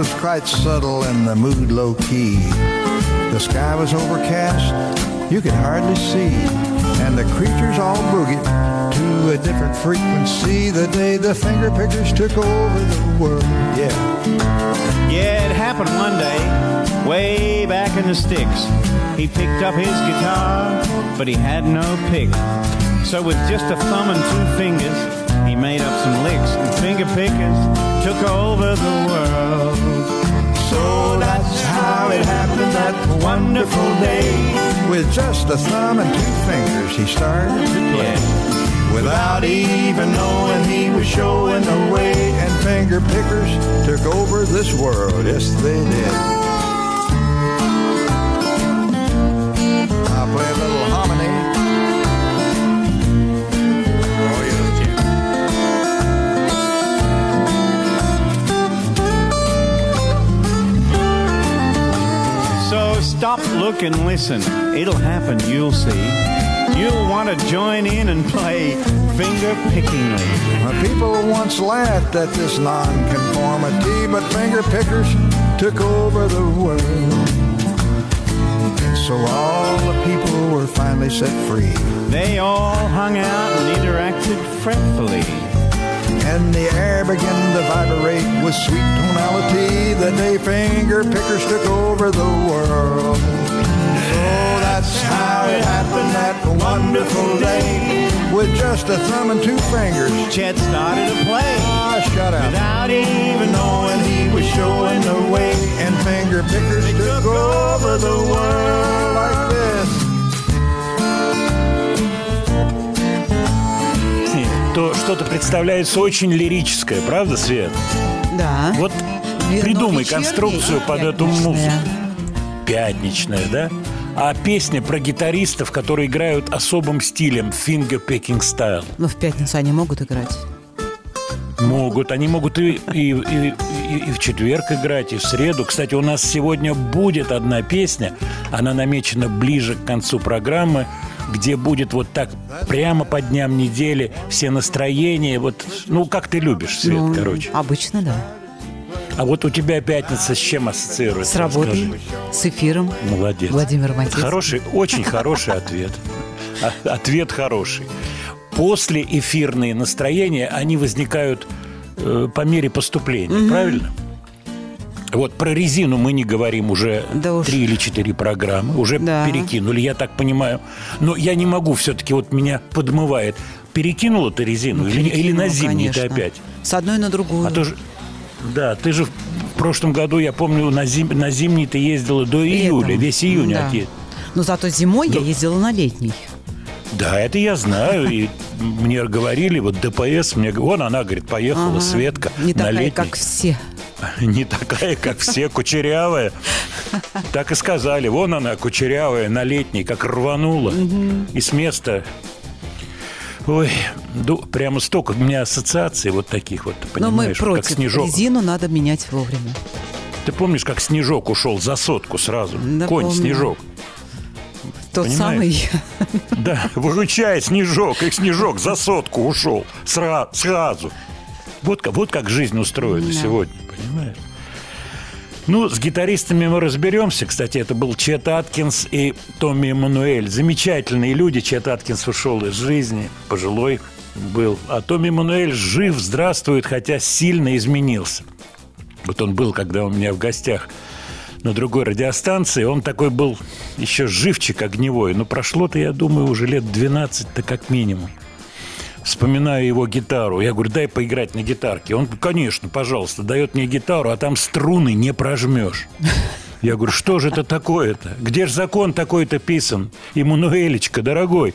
Was quite subtle and the mood low key. The sky was overcast, you could hardly see, and the creatures all boogied to a different frequency the day the finger pickers took over the world. Yeah. Yeah, it happened one day, way back in the sticks. He picked up his guitar, but he had no pick. So with just a thumb and two fingers, he made up some licks, and finger pickers took over the world. So that's how it happened that wonderful day. With just a thumb and two fingers, he started to play. Without even knowing he was showing the way, and finger pickers took over this world. Yes, they did. Stop, look, and listen. It'll happen, you'll see. You'll want to join in and play finger pickingly. People once laughed at this nonconformity, but finger pickers took over the world. And so all the people were finally set free. They all hung out and interacted fretfully. And the air began to vibrate with sweet tonality. The day finger pickers took over the world. So that's how it happened that wonderful day. With just a thumb and two fingers. Chet started to play Ah, shut up. without even knowing he was showing the way. And finger pickers took over the world like this. То что-то представляется очень лирическое, правда, Свет? Да. Вот придумай конструкцию под эту музыку. Пятничная, да? А песня про гитаристов, которые играют особым стилем, finger picking style. Но в пятницу они могут играть. Могут. Они могут и, и, и- и в четверг играть, и в среду. Кстати, у нас сегодня будет одна песня. Она намечена ближе к концу программы, где будет вот так прямо по дням недели все настроения. Вот, ну, как ты любишь, Свет, Ну, короче. Обычно, да. А вот у тебя пятница с чем ассоциируется? С работой, Расскажи. с эфиром. Молодец. Владимир Матецкий. Хороший, очень хороший ответ. А- Ответ хороший. После эфирные настроения, они возникают э, по мере поступления, правильно? Вот про резину мы не говорим уже Да уж. три или четыре программы, уже Да. перекинули, я так понимаю. Но я не могу, все-таки вот меня подмывает. Перекинула ты резину или, или на зимний ты опять? С одной на другую. А то же, да, ты же в прошлом году, я помню, на, зим, на зимний ты ездила до июля, Летом. весь июнь Да. отъезд. Но зато зимой я ездила на летний. Да, это я знаю. И мне говорили, вот ДПС, мне вон она, говорит, поехала, Ага. Светка, Не на такая, летний. как все. Не такая, как все, кучерявая. Так и сказали, вон она, кучерявая, на летний, как рванула. И с места... Ой, ду- прямо столько у меня ассоциаций вот таких вот, ты Но мы понимаешь, как против. снежок. Резину надо менять вовремя. Ты помнишь, как снежок ушел за сотку сразу? Да, Конь помню. снежок. Тот Понимаешь? самый. Да, выручай, снежок, и снежок за сотку ушел. Сра- сразу. Вот, как- вот как жизнь устроена Да. сегодня, понимаешь? Ну, с гитаристами мы разберемся. Кстати, это был Чет Аткинс и Томми Эммануэль. Замечательные люди. Чет Аткинс ушел из жизни, пожилой был. А Томми Эммануэль жив, здравствует, хотя сильно изменился. Вот он был, когда у меня в гостях на другой радиостанции. Он такой был еще живчик огневой. Но прошло-то, я думаю, уже лет 12-то как минимум. Вспоминаю его гитару. Я говорю, дай поиграть на гитарке. Он, конечно, пожалуйста, дает мне гитару, а там струны не прожмешь. Я говорю, что же это такое-то? Где же закон такой-то писан? Иммануэлечка, дорогой.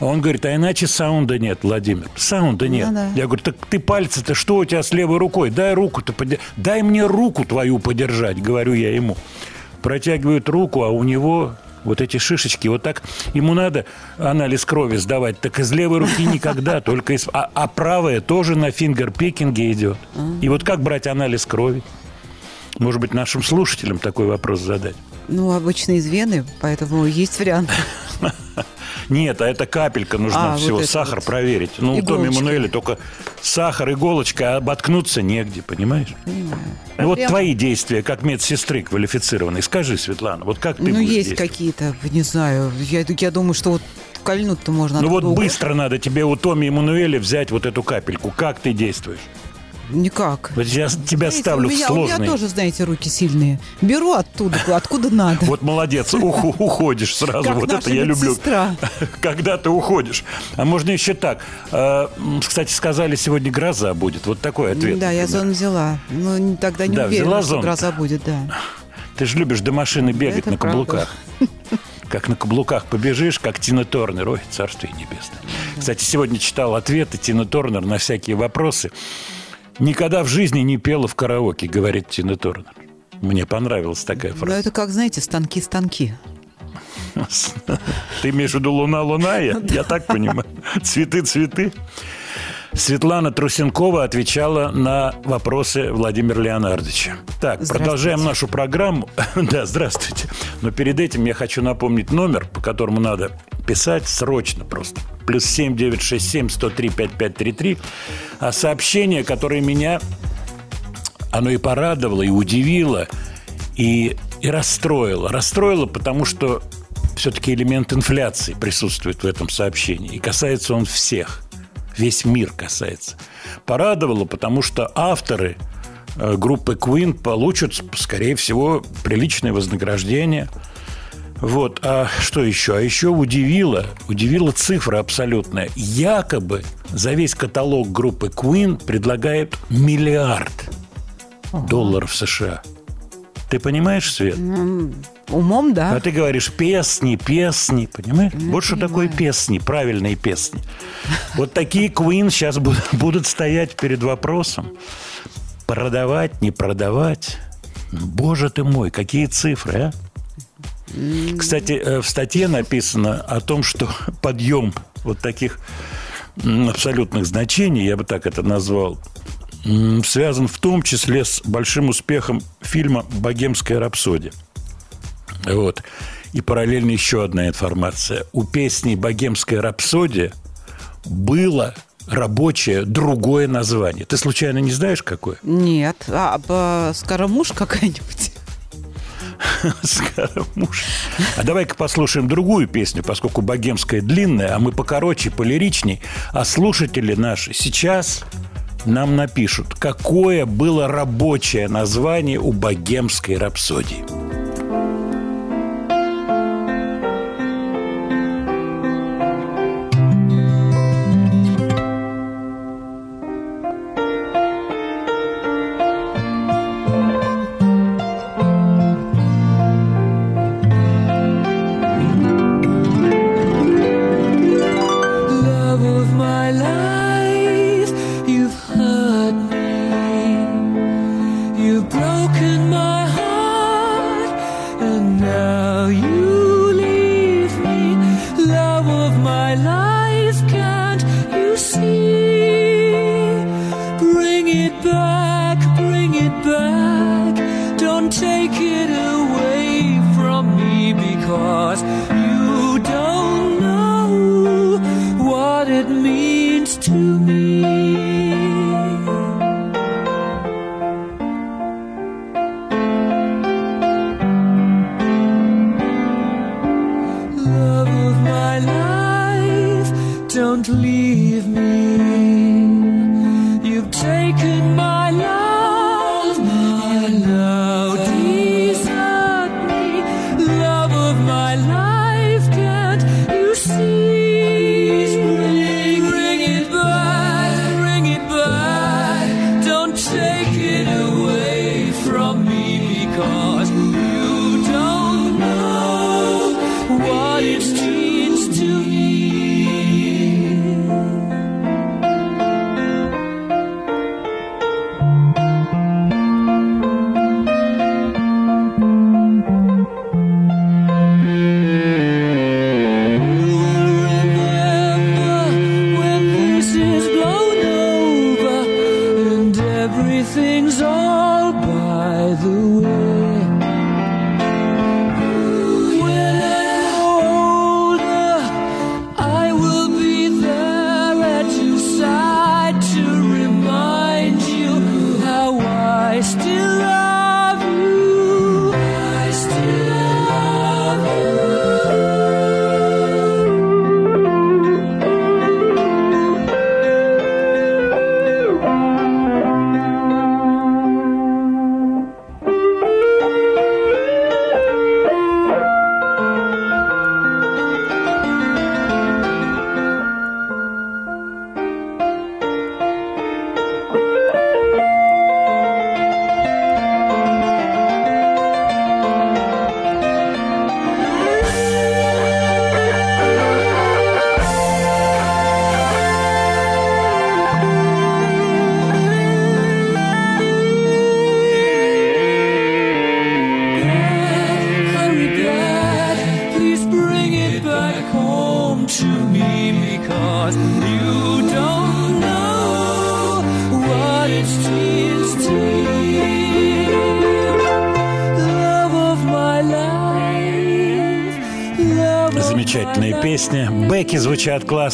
А он говорит, а иначе саунда нет, Владимир. Саунда нет. Ну да. Я говорю, так ты пальцы-то что у тебя с левой рукой? Дай руку-то подержать. Дай мне руку твою подержать, говорю я ему. Протягивают руку, а у него вот эти шишечки, вот так ему надо анализ крови сдавать, так из левой руки никогда, только из... А, а правая тоже на фингер-пикинге идет. И вот как брать анализ крови? Может быть, нашим слушателям такой вопрос задать? Ну, обычно из вены, поэтому есть вариант. Нет, а это капелька нужна А, вот всего. это Сахар вот. проверить. Ну, у Томи Иголочка. Мануэля только сахар, иголочка, а оботкнуться негде, понимаешь? Понимаю. Ну, вот Проблем- твои действия как медсестры квалифицированной. Скажи, Светлана, вот как ты Ну, будешь есть какие-то, не знаю. Я, я думаю, что вот кольнуть-то можно. Ну вот угодно. быстро надо тебе у Томи и Мануэля взять вот эту капельку. Как ты действуешь? Никак. Вот я тебя Знаете, ставлю у меня, в У меня сложный. тоже, знаете, руки сильные. Беру оттуда, откуда надо. Вот молодец, уходишь сразу. Вот это я люблю. Когда ты уходишь. А можно еще так. М, Кстати, сказали, сегодня гроза будет. Вот такой ответ. да, я зону взяла. Не- тогда не уверена, взяла что гроза будет, да. Ты же любишь до машины бегать на каблуках. Как на каблуках побежишь, как Тина Торнер. Ой, царствие небесное. Кстати, сегодня читал ответы Тина Торнер на всякие вопросы. Никогда в жизни не пела в караоке, говорит Тина Торнер. Мне понравилась такая Но фраза. это как, знаете, станки-станки. Ты имеешь в виду луна, луна, я, я так понимаю. Цветы, цветы. Светлана Трусенкова отвечала на вопросы Владимира Леонардовича. Так, продолжаем нашу программу. да, здравствуйте. Но перед этим я хочу напомнить номер, по которому надо писать срочно просто. Плюс семь девять шесть семь сто три пять пять три три. А сообщение, которое меня оно и порадовало, и удивило, и, и расстроило. Расстроило, потому что все-таки элемент инфляции присутствует в этом сообщении. И касается он всех. Весь мир касается. Порадовало, потому что авторы э, группы Queen получат, скорее всего, приличное вознаграждение. Вот, а что еще? А еще удивило, удивила цифра абсолютная. Якобы за весь каталог группы Queen предлагают миллиард долларов США. Ты понимаешь, Свет? Умом, да. А ты говоришь песни, песни, понимаешь? Ну, вот что такое песни, правильные песни. Вот такие Queen сейчас будут, стоять перед вопросом. Продавать, не продавать. Боже ты мой, какие цифры, а? Кстати, э, в статье написано о том, что подъем вот таких абсолютных значений, я бы так это назвал, связан в том числе с большим успехом фильма «Богемская рапсодия». Вот. И параллельно еще одна информация. У песни «Богемская рапсодия» было рабочее другое название. Ты случайно не знаешь, какое? Нет. А, а скоромуш какая-нибудь? Скоромуш. А давай-ка послушаем другую песню, поскольку богемская длинная, а мы покороче, полиричней. А слушатели наши сейчас нам напишут, какое было рабочее название у богемской рапсодии.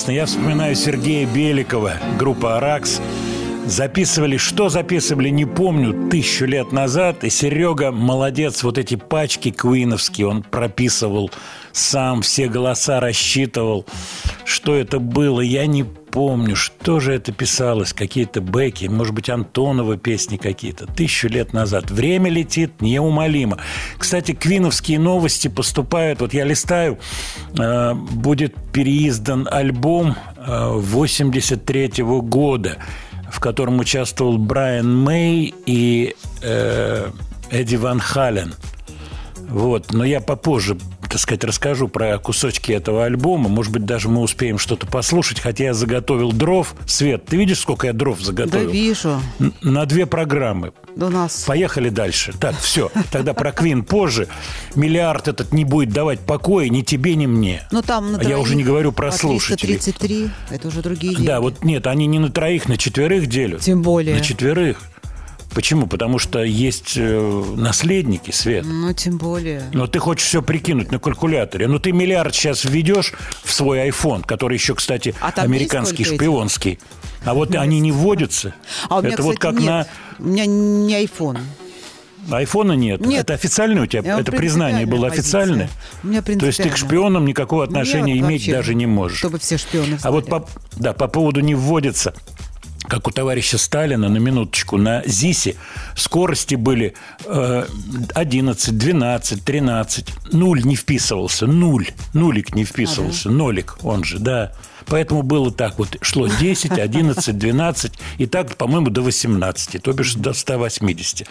Классно. Я вспоминаю Сергея Беликова, группа «Аракс». Записывали, что записывали, не помню, тысячу лет назад. И Серега молодец, вот эти пачки квиновские он прописывал сам, все голоса рассчитывал. Что это было, я не помню, что же это писалось, какие-то бэки, может быть, Антонова песни какие-то, тысячу лет назад. Время летит неумолимо. Кстати, квиновские новости поступают, вот я листаю, э, будет переиздан альбом э, 83 года, в котором участвовал Брайан Мэй и э, Эдди Ван Хален. Вот. Но я попозже, так сказать, расскажу про кусочки этого альбома. Может быть, даже мы успеем что-то послушать, хотя я заготовил дров. Свет, ты видишь, сколько я дров Да заготовил? вижу. Н- На две программы. Да у нас... Поехали дальше. Так, все. Тогда про Квин позже. Миллиард этот не будет давать покоя ни тебе, ни мне. Ну там на я уже не говорю про слушателей. 333, это уже другие деньги. Да, вот нет, они не на троих, на четверых делят. Тем более. На четверых. Почему? Потому что есть э, наследники, Свет. Ну, тем более. Но ты хочешь все прикинуть на калькуляторе. Но ты миллиард сейчас введешь в свой iPhone, который еще, кстати, А американский, этих? шпионский. А вот они не вводятся. А у меня, Это вот кстати, как нет. У меня не iPhone. на айфона нет. Нет. Это официально у тебя, Я это признание было официальное. У меня То есть ты к шпионам никакого отношения Нет, иметь даже не можешь. Чтобы все шпионы А вот по, да, по поводу не вводится, как у товарища Сталина, на минуточку, на ЗИСе скорости были э, 11, 12, 13. Нуль не вписывался, нуль. Нулик не вписывался, нолик он же, да. Поэтому было так вот, шло 10, 11, 12 и так, по-моему, до 18, то бишь до 180.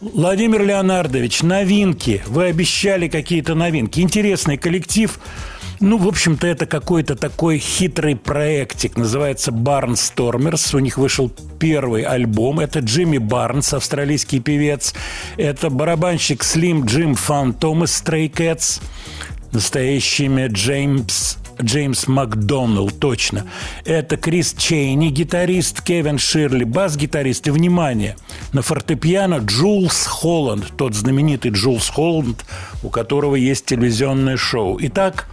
Владимир Леонардович, новинки. Вы обещали какие-то новинки. Интересный коллектив. Ну, в общем-то, это какой-то такой хитрый проектик. Называется Barnstormers. У них вышел первый альбом. Это Джимми Барнс, австралийский певец. Это барабанщик Слим Джим Фан Stray Cats. Настоящее имя Джеймс Джеймс Макдоналл, точно. Это Крис Чейни, гитарист, Кевин Ширли, бас-гитарист. И, внимание, на фортепиано Джулс Холланд, тот знаменитый Джулс Холланд, у которого есть телевизионное шоу. Итак,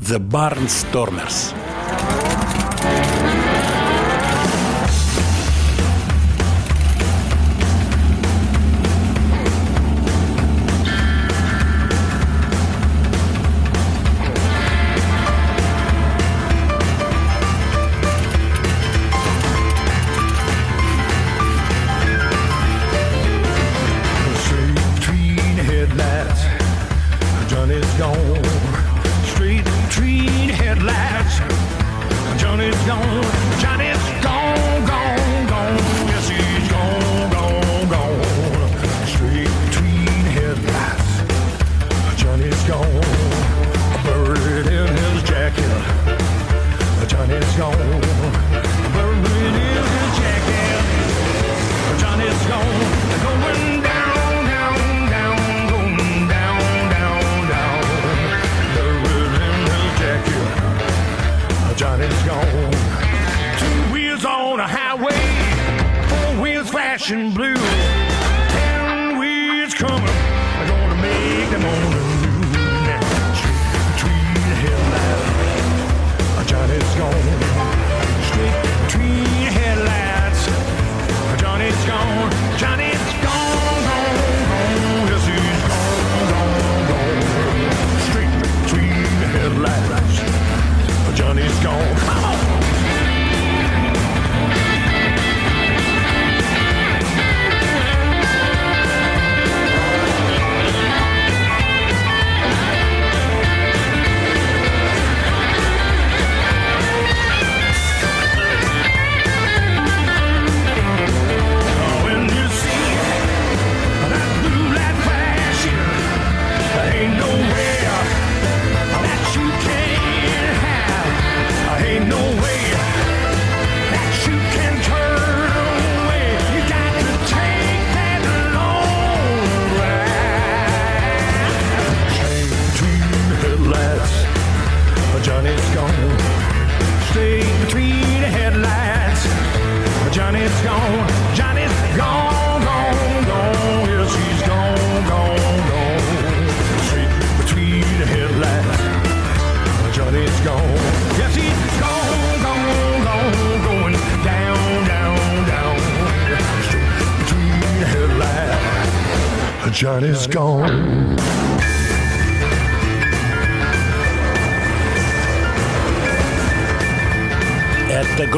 The Barnstormers.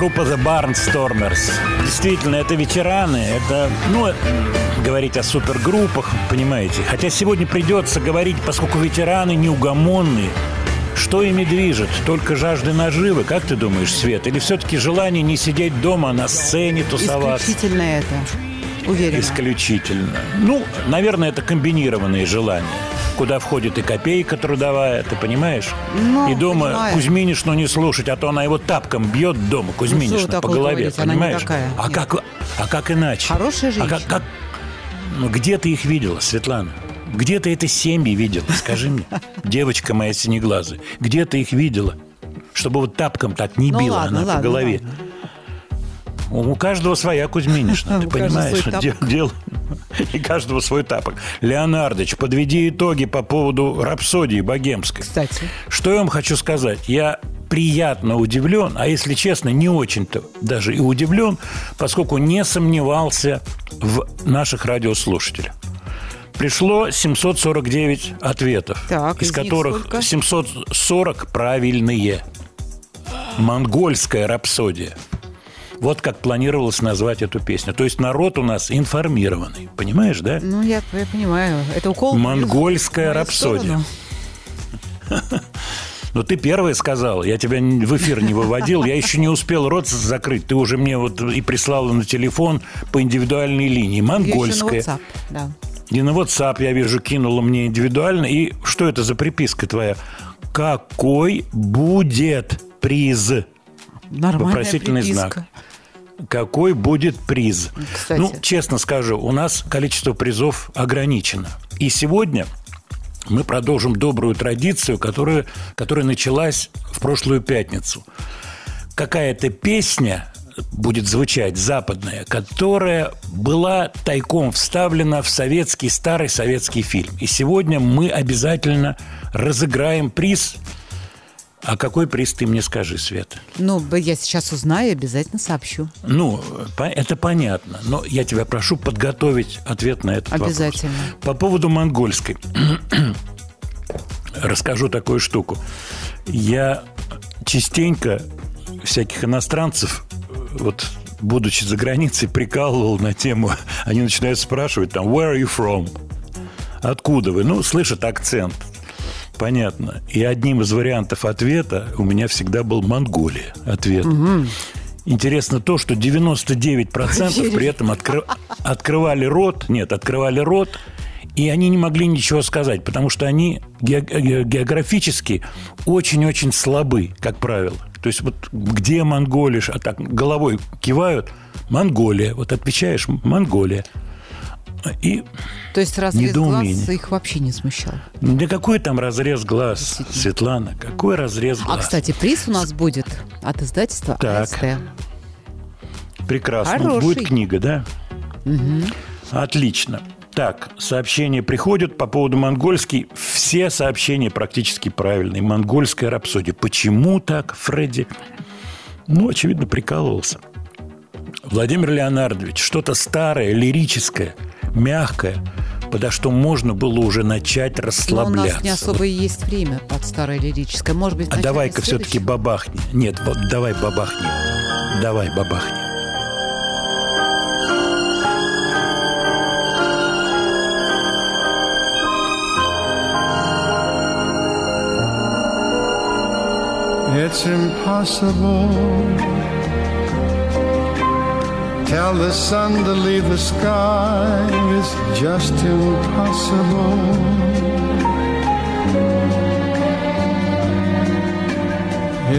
Группа The Barnstormers. Действительно, это ветераны. Это, ну, говорить о супергруппах, понимаете. Хотя сегодня придется говорить, поскольку ветераны неугомонные. Что ими движет? Только жажда наживы, как ты думаешь, Свет? Или все-таки желание не сидеть дома, а на сцене тусоваться? Исключительно это. Уверена. Исключительно. Ну, наверное, это комбинированные желания. Куда входит и копейка трудовая, ты понимаешь? Ну, и дома понимаю. Кузьминишну не слушать, а то она его тапком бьет дома, Ну, Кузьминишна, вы по голове, говорите? Понимаешь? а, нет. как, а как иначе? Хорошая А как, женщина. как- ну, где ты их видела, Светлана? Где ты это семьи видела? Скажи мне, девочка моя синеглазая, где ты их видела? Чтобы вот тапком так не Ну била ладно, она ладно, по голове. ладно. У каждого своя Кузьминишна, ты понимаешь? Дело... И каждого свой тапок. Леонардович, подведи итоги по поводу рапсодии богемской. Кстати. Что я вам хочу сказать? Я приятно удивлен, а если честно, не очень-то даже и удивлен, поскольку не сомневался в наших радиослушателях. Пришло 749 ответов, Так, из из которых сколько? 740 правильные. Монгольская рапсодия. Вот как планировалось назвать эту песню. То есть народ у нас информированный. Понимаешь, да? Ну, я, я понимаю. Это укол. Монгольская рапсодия. сторону. Ну, ты первая сказала, я тебя в эфир не выводил, я еще не успел рот закрыть, ты уже мне вот и прислала на телефон по индивидуальной линии, Я еще на монгольская. WhatsApp, да. И на WhatsApp, я вижу, кинула мне индивидуально. И что это за приписка твоя? Какой будет приз? Нормальная Вопросительный приписка. знак. Какой будет приз? Кстати. Ну, честно скажу, у нас количество призов ограничено. И сегодня мы продолжим добрую традицию, которая, которая началась в прошлую пятницу. Какая-то песня будет звучать западная, которая была тайком вставлена в советский, старый советский фильм. И сегодня мы обязательно разыграем приз. А какой приз ты мне скажи, Света? Ну, я сейчас узнаю и обязательно сообщу. Ну, это понятно, но я тебя прошу подготовить ответ на этот вопрос. Обязательно. По поводу монгольской. Расскажу такую штуку. Я частенько всяких иностранцев, вот будучи за границей, прикалывал на тему, они начинают спрашивать там, where are you from? Откуда вы? Ну, слышат акцент. Понятно. И одним из вариантов ответа у меня всегда был Монголия. Ответ. Интересно то, что 99% при этом откры- открывали рот, нет, открывали рот, и они не могли ничего сказать, потому что они ге- ге- географически очень-очень слабы, как правило. То есть вот где Монголия, а так головой кивают, Монголия. Вот отвечаешь, Монголия. И То есть разрез Недоумение. глаз их вообще не смущал. да какой там разрез глаз, Светлана? Какой разрез А, глаз? кстати, приз у нас будет от издательства Так. АСТ. Прекрасно. Хороший. Будет книга, да? Отлично. Так, сообщения приходят по поводу монгольский. Все сообщения практически правильные. Монгольская рапсодия. Почему так, Фредди? Ну, очевидно, прикалывался. Владимир Леонардович, что-то старое, лирическое, мягкое, подо что можно было уже начать Но у расслабляться. нас не особо и есть время под старое лирическое. Может быть, А давай-ка все-таки бабахни. Нет, вот давай бабахни. Давай бабахни. It's impossible. Tell the sun to leave the sky. It's just impossible.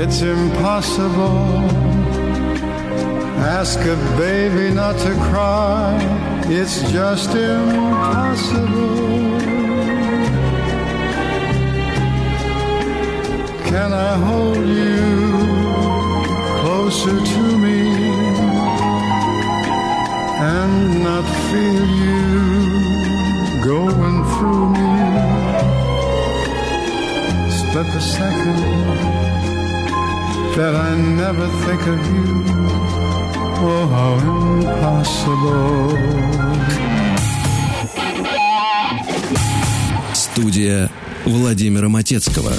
It's impossible. Ask a baby not to cry. It's just impossible. Can I hold you closer to me not feel you going through me? Split the second that I never think of you. Oh, how impossible. Студия Владимира Матецкого.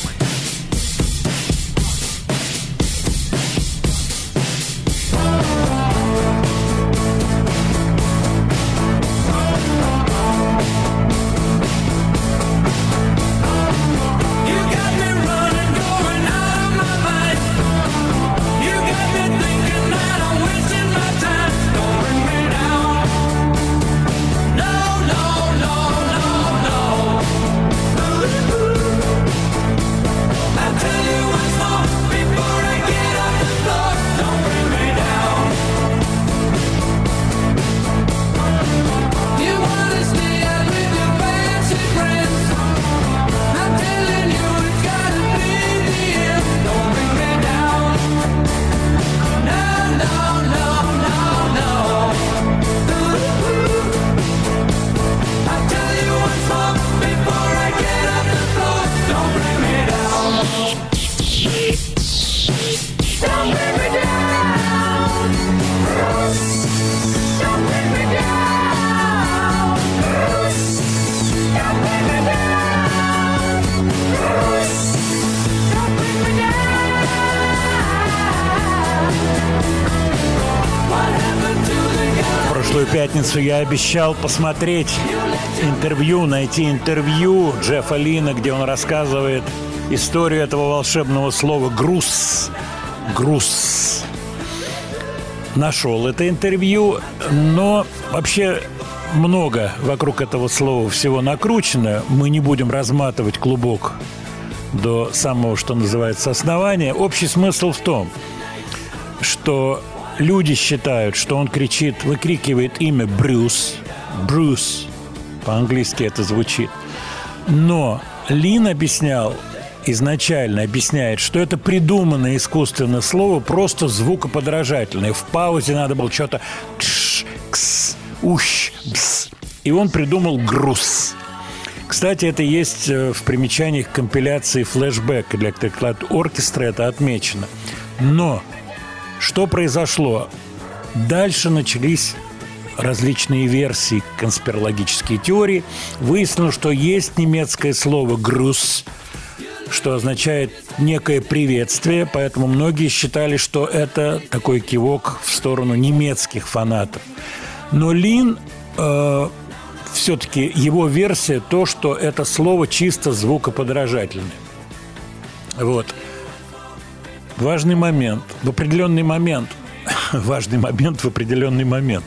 Пятницу я обещал посмотреть интервью, найти интервью Джеффа Лина, где он рассказывает историю этого волшебного слова «груз». «Груз». Нашел это интервью, но вообще много вокруг этого слова всего накручено. Мы не будем разматывать клубок до самого, что называется, основания. Общий смысл в том, что люди считают, что он кричит, выкрикивает имя Брюс. Брюс. По-английски это звучит. Но Лин объяснял, изначально объясняет, что это придуманное искусственное слово, просто звукоподражательное. В паузе надо было что-то кш, кс, ущ, бс. И он придумал груз. Кстати, это есть э, в примечаниях компиляции флешбэк для оркестра, это отмечено. Но что произошло? Дальше начались различные версии, конспирологические теории. Выяснилось, что есть немецкое слово «груз», что означает некое приветствие, поэтому многие считали, что это такой кивок в сторону немецких фанатов. Но Лин э, все-таки его версия то, что это слово чисто звукоподражательное. Вот. Важный момент. В определенный момент. Важный момент в определенный момент.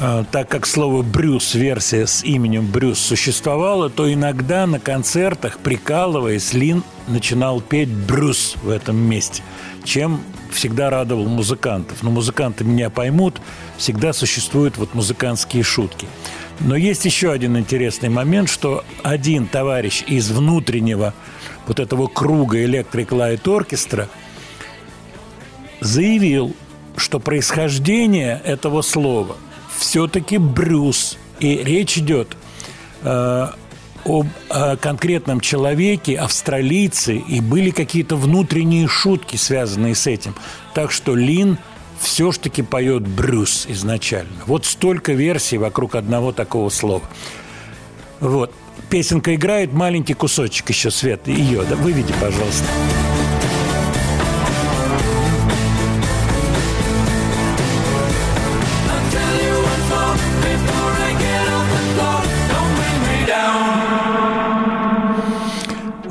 А, Так как слово «Брюс», версия с именем Брюс существовала, то иногда на концертах, прикалываясь, Лин начинал петь «Брюс» в этом месте, чем всегда радовал музыкантов. Но музыканты меня поймут, всегда существуют вот музыкантские шутки. Но есть еще один интересный момент, что один товарищ из внутреннего вот этого круга Electric Light Orchestra заявил, что происхождение этого слова все-таки Брюс. И речь идет э, об э, конкретном человеке, австралийце, и были какие-то внутренние шутки, связанные с этим. Так что Лин все ж таки поет Брюс изначально. Вот столько версий вокруг одного такого слова. Вот. Песенка играет, маленький кусочек еще, Свет, ее, да, выведи, пожалуйста.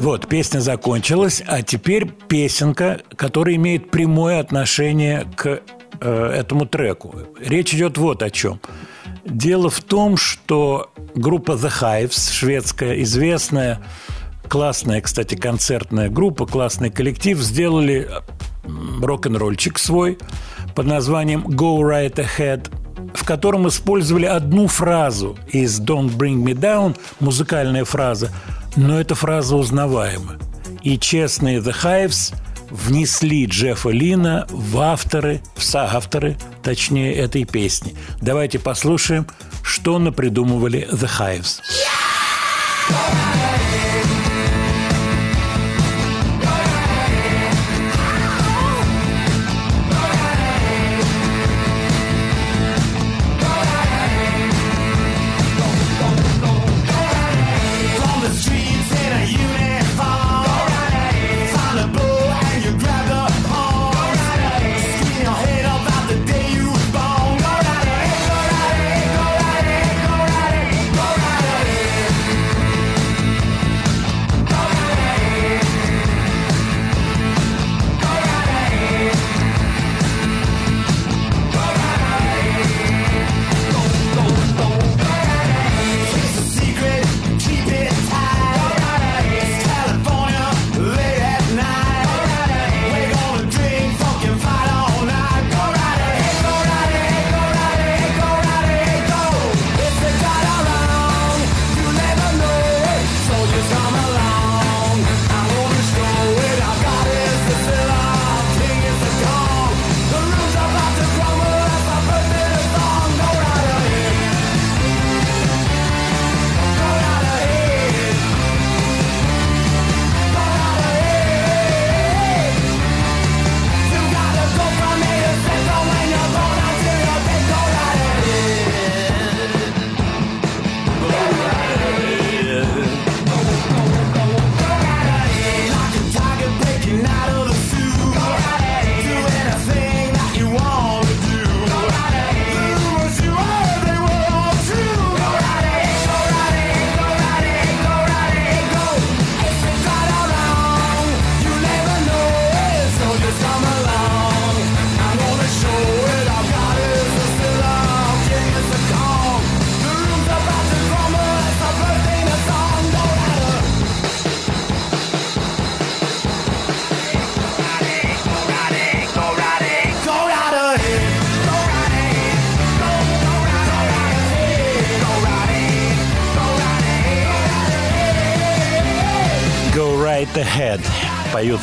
Вот, песня закончилась, а теперь песенка, которая имеет прямое отношение к э, этому треку. Речь идет вот о чем. Дело в том, что группа The Hives, шведская, известная, классная, кстати, концертная группа, классный коллектив, сделали рок-н-ролльчик свой под названием «Go Right Ahead», в котором использовали одну фразу из «Don't Bring Me Down», музыкальная фраза, но эта фраза узнаваема. И честные The Hives внесли Джеффа Лина в авторы, в соавторы, точнее, этой песни. Давайте послушаем, что напридумывали The Hives. From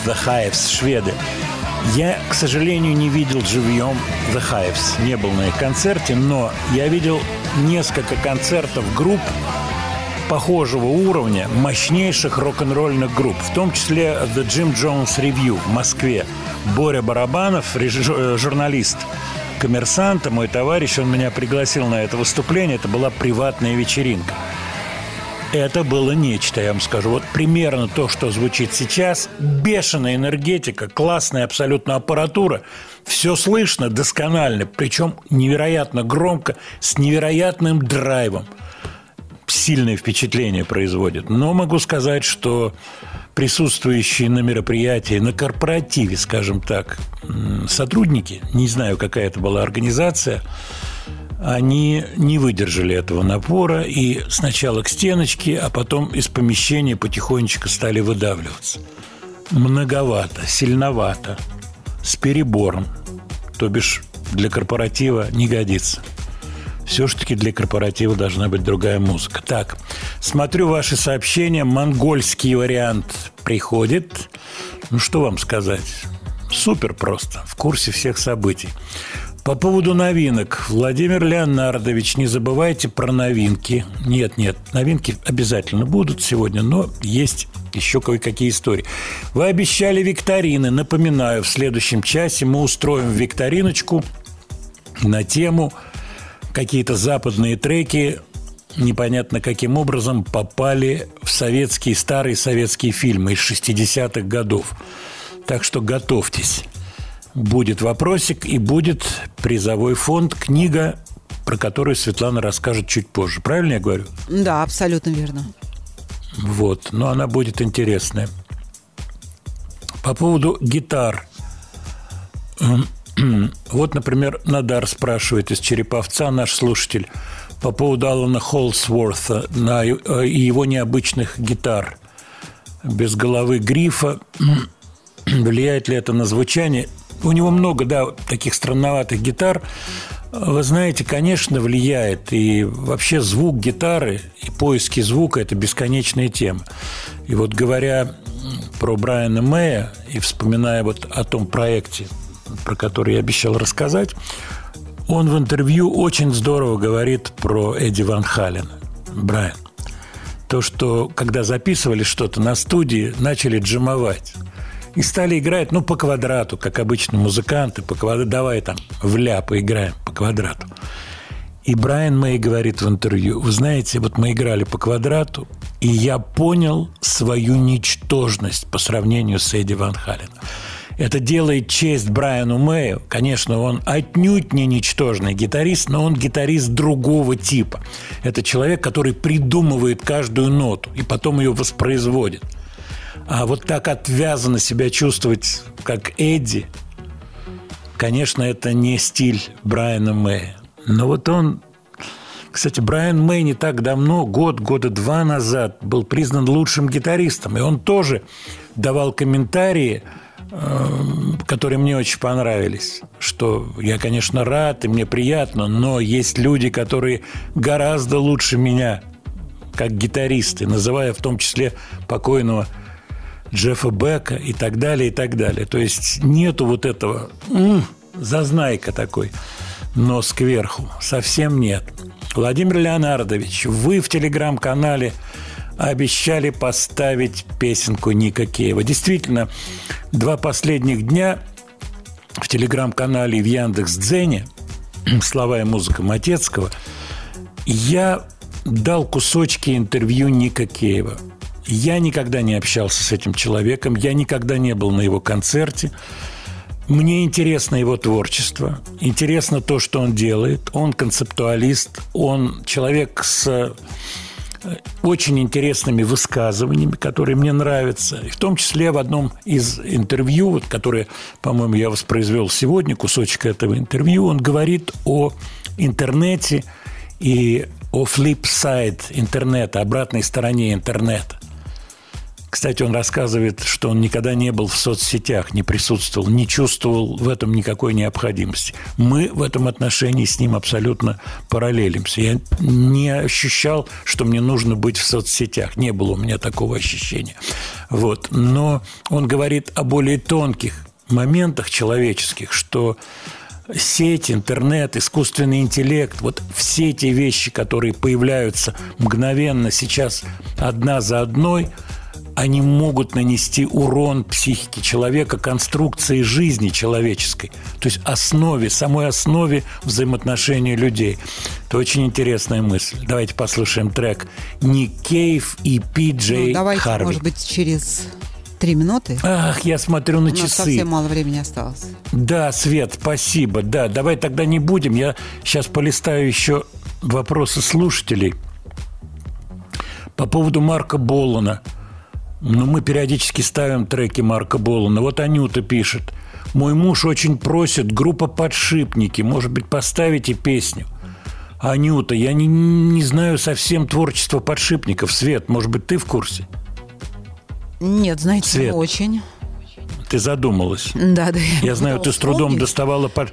The Hives, шведы. Я, к сожалению, не видел живьем The Hives, не был на их концерте, но я видел несколько концертов групп похожего уровня, мощнейших рок-н-ролльных групп, в том числе The Jim Jones Review в Москве. Боря Барабанов, режи- э, журналист коммерсанта, мой товарищ, он меня пригласил на это выступление, это была приватная вечеринка. Это было нечто, я вам скажу. Вот примерно то, что звучит сейчас. Бешеная энергетика, классная абсолютно аппаратура. Все слышно досконально, причем невероятно громко, с невероятным драйвом. Сильное впечатление производит. Но могу сказать, что присутствующие на мероприятии, на корпоративе, скажем так, сотрудники, не знаю, какая это была организация, они не выдержали этого напора и сначала к стеночке, а потом из помещения потихонечку стали выдавливаться. Многовато, сильновато, с перебором. То бишь для корпоратива не годится. Все-таки для корпоратива должна быть другая музыка. Так, смотрю ваши сообщения. Монгольский вариант приходит. Ну, что вам сказать? Супер просто. В курсе всех событий. По поводу новинок. Владимир Леонардович, не забывайте про новинки. Нет, нет, новинки обязательно будут сегодня, но есть еще кое-какие истории. Вы обещали викторины. Напоминаю, в следующем часе мы устроим викториночку на тему какие-то западные треки непонятно каким образом попали в советские, старые советские фильмы из 60-х годов. Так что готовьтесь. Будет вопросик и будет призовой фонд, книга, про которую Светлана расскажет чуть позже. Правильно я говорю? Да, абсолютно верно. Вот, но она будет интересная. По поводу гитар. Вот, например, Надар спрашивает из Череповца, наш слушатель, по поводу Алана Холсворта на, э, и его необычных гитар. Без головы грифа. Влияет ли это на звучание? У него много, да, таких странноватых гитар. Вы знаете, конечно, влияет. И вообще звук гитары и поиски звука – это бесконечная тема. И вот говоря про Брайана Мэя и вспоминая вот о том проекте, про который я обещал рассказать, он в интервью очень здорово говорит про Эдди Ван Халена. Брайан. То, что когда записывали что-то на студии, начали джимовать. И стали играть, ну, по квадрату, как обычно музыканты, по квадрату. Давай там в ля поиграем по квадрату. И Брайан Мэй говорит в интервью, вы знаете, вот мы играли по квадрату, и я понял свою ничтожность по сравнению с Эдди Ван Халеном. Это делает честь Брайану Мэю. Конечно, он отнюдь не ничтожный гитарист, но он гитарист другого типа. Это человек, который придумывает каждую ноту и потом ее воспроизводит. А вот так отвязанно себя чувствовать, как Эдди, конечно, это не стиль Брайана Мэя. Но вот он кстати, Брайан Мэй не так давно, год, года два назад, был признан лучшим гитаристом. И он тоже давал комментарии, э, которые мне очень понравились. Что я, конечно, рад, и мне приятно, но есть люди, которые гораздо лучше меня, как гитаристы, называя в том числе покойного Джеффа Бека и так далее, и так далее. То есть нету вот этого м, зазнайка такой, нос кверху. Совсем нет. Владимир Леонардович, вы в телеграм-канале обещали поставить песенку Ника Кеева. Действительно, два последних дня в телеграм-канале в Яндекс.Дзене «Слова и музыка Матецкого» я дал кусочки интервью Ника Кеева. Я никогда не общался с этим человеком, я никогда не был на его концерте. Мне интересно его творчество, интересно то, что он делает. Он концептуалист, он человек с э, очень интересными высказываниями, которые мне нравятся. И в том числе в одном из интервью, вот, которое, по-моему, я воспроизвел сегодня, кусочек этого интервью, он говорит о интернете и о flip side интернета, обратной стороне интернета. Кстати, он рассказывает, что он никогда не был в соцсетях, не присутствовал, не чувствовал в этом никакой необходимости. Мы в этом отношении с ним абсолютно параллелимся. Я не ощущал, что мне нужно быть в соцсетях. Не было у меня такого ощущения. Вот. Но он говорит о более тонких моментах человеческих, что сеть, интернет, искусственный интеллект, вот все те вещи, которые появляются мгновенно сейчас одна за одной – они могут нанести урон психике человека, конструкции жизни человеческой, то есть основе, самой основе взаимоотношений людей. Это очень интересная мысль. Давайте послушаем трек Ник Кейв и Пи Джей Ну, давайте, Харви. может быть, через три минуты. Ах, я смотрю на У нас часы. совсем мало времени осталось. Да, Свет, спасибо. Да, давай тогда не будем. Я сейчас полистаю еще вопросы слушателей. По поводу Марка Болана. Ну, мы периодически ставим треки Марка Болана. Вот Анюта пишет. Мой муж очень просит группа «Подшипники». Может быть, поставите песню? Анюта, я не, не знаю совсем творчества подшипников. Свет, может быть, ты в курсе? Нет, знаете, Свет. не очень. Ты задумалась. Да, да. Я знаю, ты с трудом доставала, под-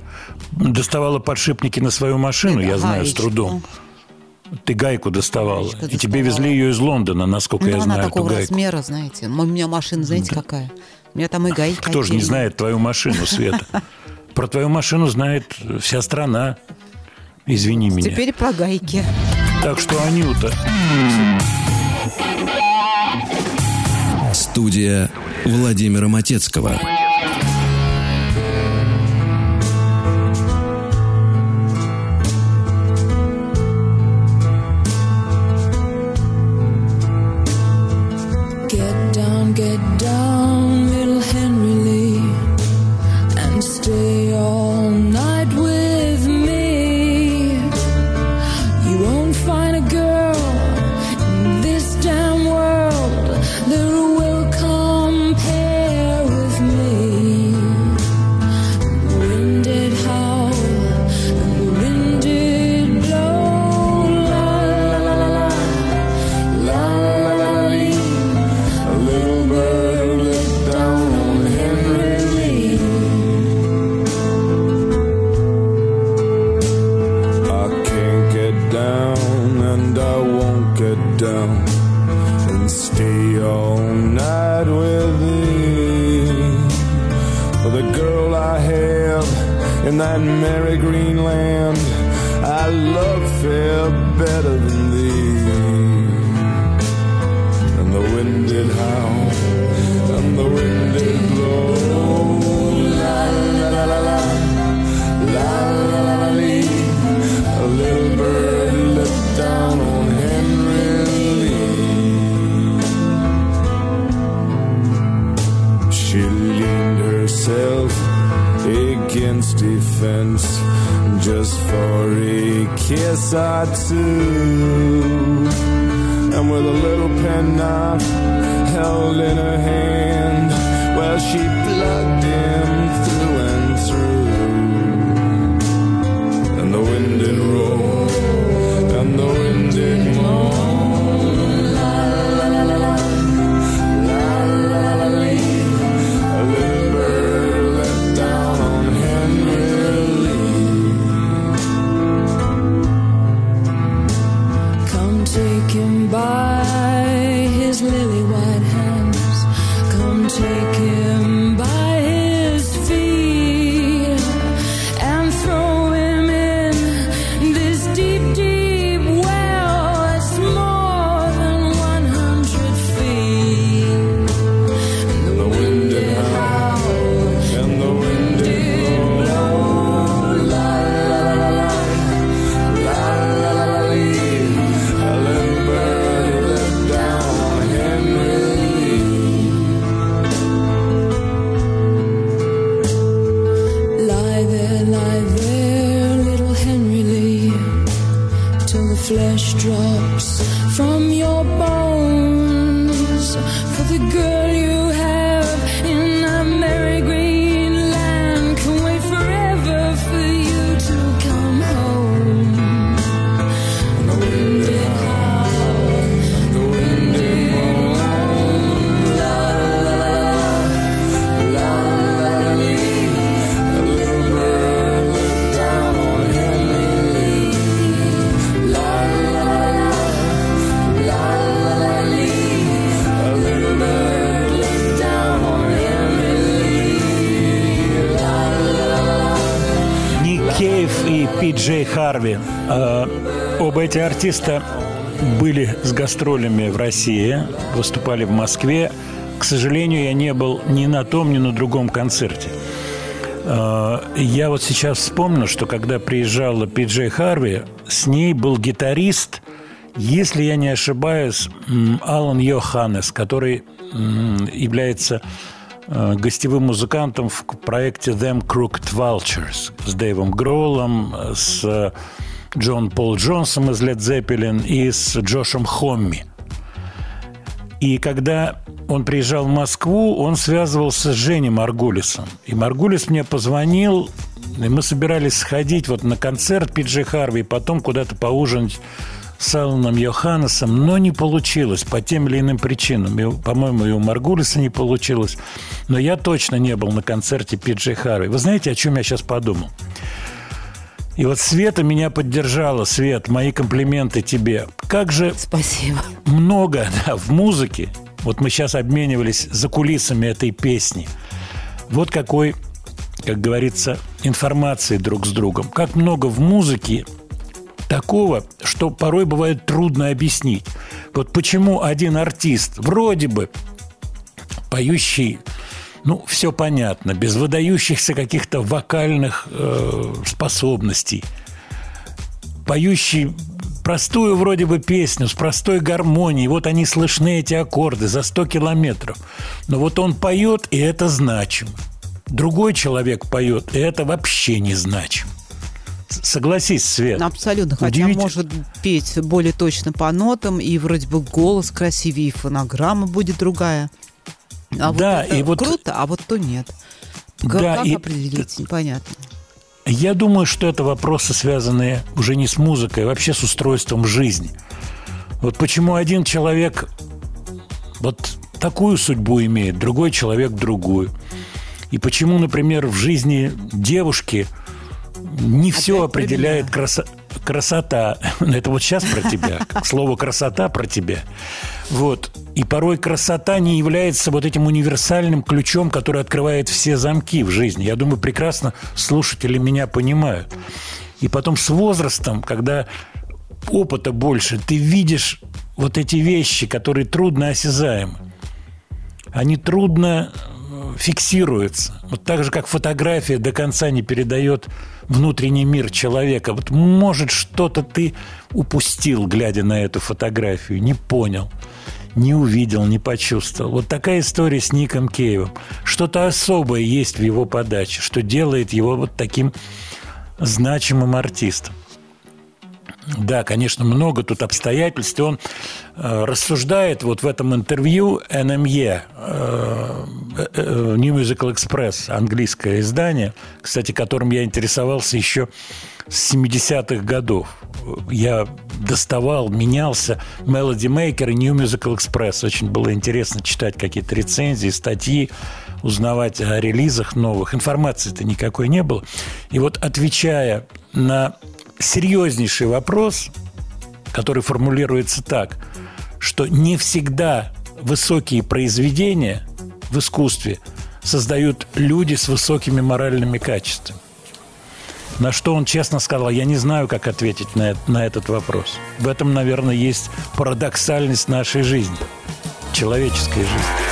доставала подшипники на свою машину, Это я знаю, с трудом. Ты гайку доставала. Гаечку И тебе доставала. везли ее из Лондона, насколько Ну, я она знаю, эту такого гайку. размера, знаете. У меня машина, знаете, какая? У меня там и гайки Кто же не знает твою машину, Света? про твою машину знает вся страна. Извини меня. Теперь про гайки. Так что, Анюта, Студия Владимира Матецкого. Get in that merry green land, I love fair better than thee. And the wind did howl against a fence just for a kiss or two. And with a little penknife held in her hand, well, she plugged эти артиста были с гастролями в России, выступали в Москве. К сожалению, я не был ни на том, ни на другом концерте. Э, Я вот сейчас вспомнил, что когда приезжала Пи Джей Харви, с ней был гитарист, если я не ошибаюсь, Алан Йоханнес, который является э, гостевым музыкантом в проекте Them Crooked Vultures с Дэйвом Гроулом, э, с Джон Пол Джонсом из Led Zeppelin и с Джошем Хомми. И когда он приезжал в Москву, он связывался с Женей Маргулисом. И Маргулис мне позвонил, и мы собирались сходить вот на концерт Пиджи Харви, потом куда-то поужинать с Аланом Йоханнесом, но не получилось по тем или иным причинам. По-моему, и у Маргулиса не получилось. Но я точно не был на концерте Пиджи Харви. Вы знаете, о чем я сейчас подумал? И вот Света меня поддержала. Свет, мои комплименты тебе. Как же Спасибо. много да, в музыке. Вот мы сейчас обменивались за кулисами этой песни. Вот какой как говорится, информацией друг с другом. Как много в музыке такого, что порой бывает трудно объяснить. Вот почему один артист вроде бы поющий, ну, все понятно, без выдающихся каких-то вокальных э, способностей, поющий простую вроде бы песню с простой гармонией, вот они слышны, эти аккорды, за 100 километров. Но вот он поет, и это значимо. Другой человек поет, и это вообще не значимо. Согласись, Свет. Абсолютно. Хотя может петь более точно по нотам, и вроде бы голос красивее, и фонограмма будет другая. А Да, вот это и вот- круто, а вот то нет. К- Да, как и- определить, непонятно. Я думаю, что это вопросы, связанные уже не с музыкой, а вообще с устройством жизни. Вот почему один человек вот такую судьбу имеет, другой человек другую. И почему, например, в жизни девушки не все про определяет меня. Красота. Это вот сейчас про тебя. Слово красота про тебя. Вот. И порой красота не является вот этим универсальным ключом, который открывает все замки в жизни. Я думаю, прекрасно слушатели меня понимают. И потом с возрастом, когда опыта больше, ты видишь вот эти вещи, которые трудно осязаемы. Они трудно фиксируются. Вот так же, как фотография до конца не передает внутренний мир человека. Вот может что-то ты упустил, глядя на эту фотографию, не понял, не увидел, не почувствовал. Вот такая история с Ником Кейвом. Что-то особое есть в его подаче, что делает его вот таким значимым артистом. Да, конечно, много тут обстоятельств. Он э, рассуждает вот в этом интервью NME, э, э, New Musical Express, английское издание, кстати, которым я интересовался еще с 70-х годов. Я доставал, менялся Melody Maker и New Musical Express. Очень было интересно читать какие-то рецензии, статьи, узнавать о релизах новых. Информации-то никакой не было. И вот отвечая на серьезнейший вопрос, который формулируется так, что не всегда высокие произведения в искусстве создают люди с высокими моральными качествами. На что он честно сказал, я не знаю, как ответить на, на этот вопрос. В этом, наверное, есть парадоксальность нашей жизни, человеческой жизни.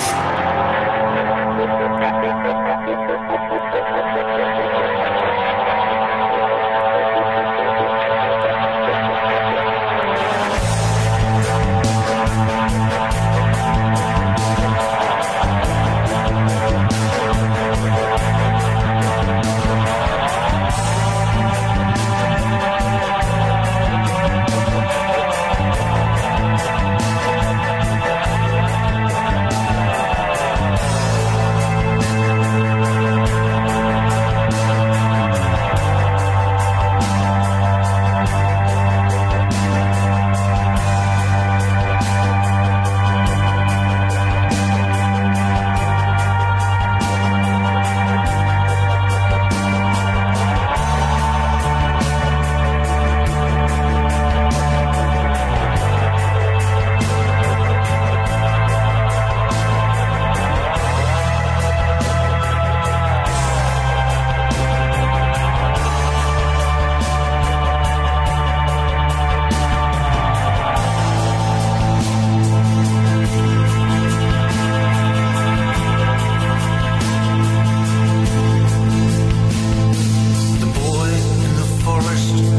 first.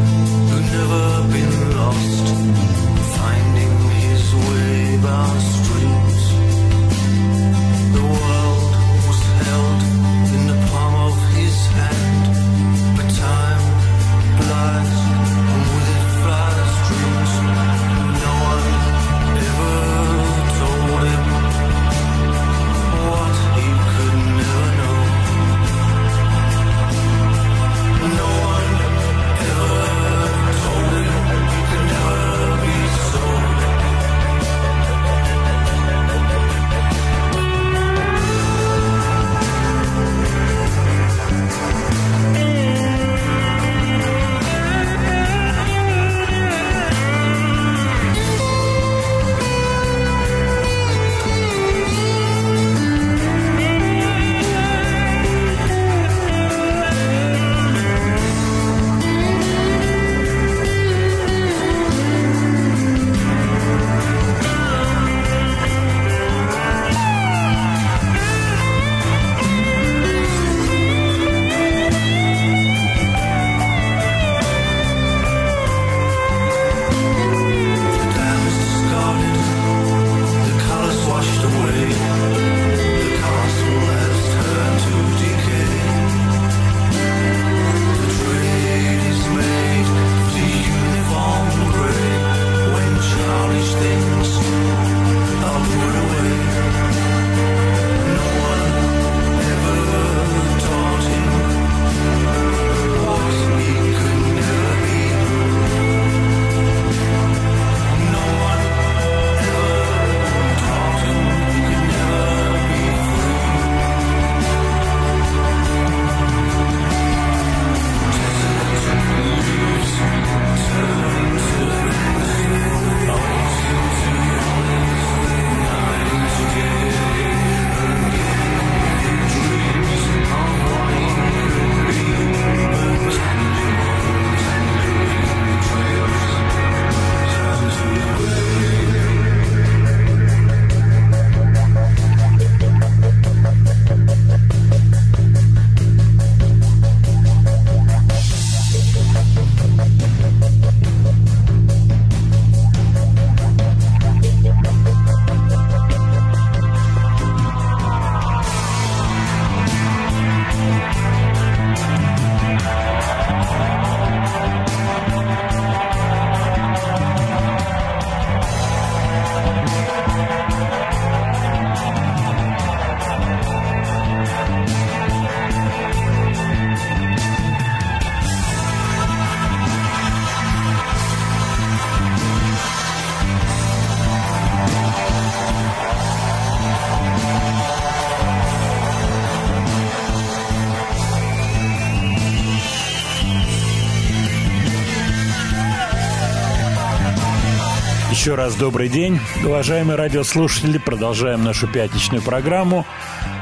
Еще раз добрый день, уважаемые радиослушатели. Продолжаем нашу пятничную программу.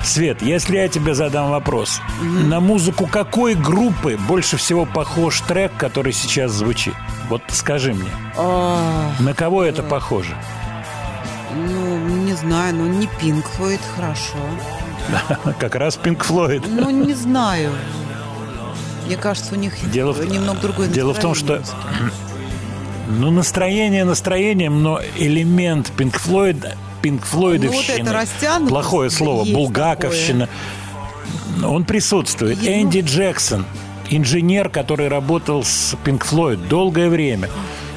Свет, если я тебе задам вопрос, на музыку какой группы больше всего похож трек, который сейчас звучит? Вот скажи мне, А, на кого это похоже? ну, не знаю, ну не Пинк Флойд, хорошо. Как раз Pink Floyd. Ну, не знаю. Мне кажется, у них Дело в- немного другое дело в том, что-. Ну, настроение настроением, но элемент Pink Floyd, Pink Флойдовщины, Ну, вот плохое слово, булгаковщина, он присутствует. Е- ну- Энди Джексон, инженер, который работал с Pink Floyd долгое время.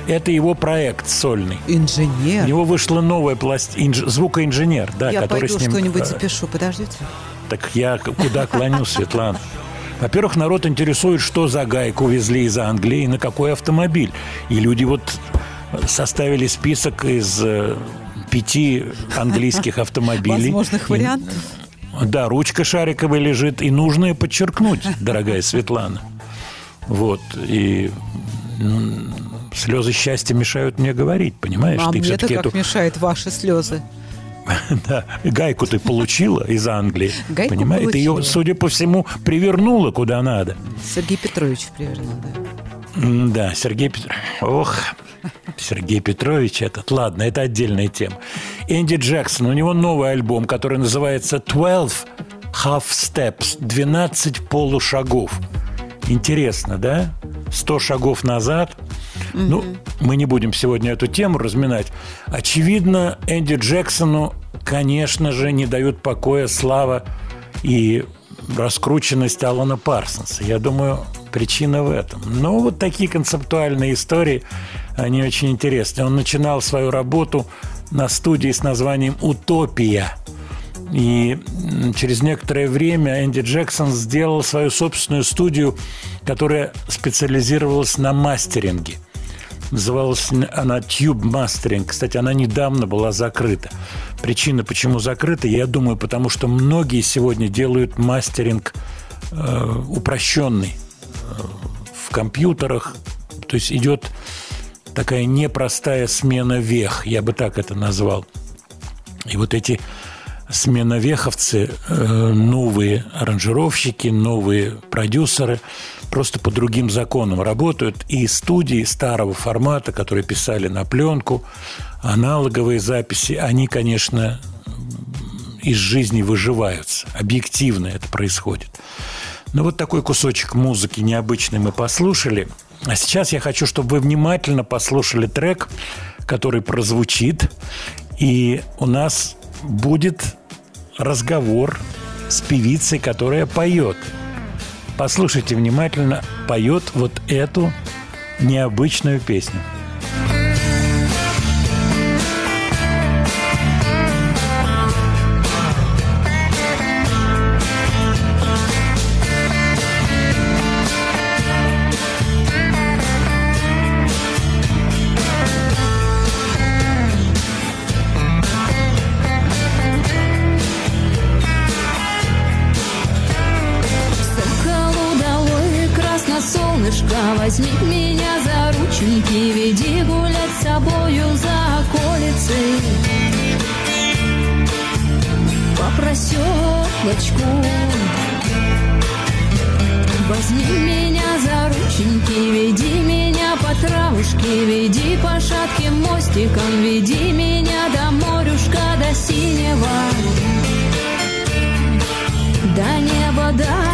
Это его проект сольный. У Инженер. него вышла новая пластинка, звукоинженер, да, Я который пойду с ним... что-нибудь э, запишу, подождите. Так я куда клоню, Светлана? Во-первых, народ интересует, что за гайку везли из Англии и на какой автомобиль. И люди вот составили список из э, пяти английских автомобилей. Возможных вариантов. Да, ручка шариковая лежит. И нужно ее подчеркнуть, дорогая Светлана. Вот. И м, слезы счастья мешают мне говорить, понимаешь? А Ты мне-то как эту мешают ваши слезы. да, гайку ты получила из Англии. Гайку понимаешь? Ты ее, получила. судя по всему, привернула куда надо. Сергей Петрович привернул, да. Да, Сергей Петрович. Ох, Сергей Петрович этот. Ладно, это отдельная тема. Энди Джексон, у него новый альбом, который называется «12 Half Steps» 12 полушагов. Интересно, да? 100 шагов назад. Ну, мы не будем сегодня эту тему разминать. Очевидно, Энди Джексону, конечно же, не дают покоя слава и раскрученность Алана Парсонса. Я думаю, причина в этом. Но вот такие концептуальные истории, они очень интересны. Он начинал свою работу на студии с названием «Утопия». И через некоторое время Энди Джексон сделал свою собственную студию, которая специализировалась на мастеринге. Называлась она Tube Mastering. Кстати, она недавно была закрыта. Причина, почему закрыта, я думаю, потому что многие сегодня делают мастеринг э, упрощенный э, в компьютерах. То есть идет такая непростая смена вех, я бы так это назвал. И вот эти сменовеховцы, э, новые аранжировщики, новые продюсеры просто по другим законам работают. И студии старого формата, которые писали на пленку, аналоговые записи, они, конечно, из жизни выживаются. Объективно это происходит. Ну, вот такой кусочек музыки необычный мы послушали. А сейчас я хочу, чтобы вы внимательно послушали трек, который прозвучит. И у нас будет разговор с певицей, которая поет. Послушайте внимательно, поет вот эту необычную песню. Возьми меня за рученьки, веди гулять с собою за околицей. По проселочку Возьми меня за рученьки, веди меня по травушке, веди по шатким мостикам, веди меня до морюшка, до синего. До неба, до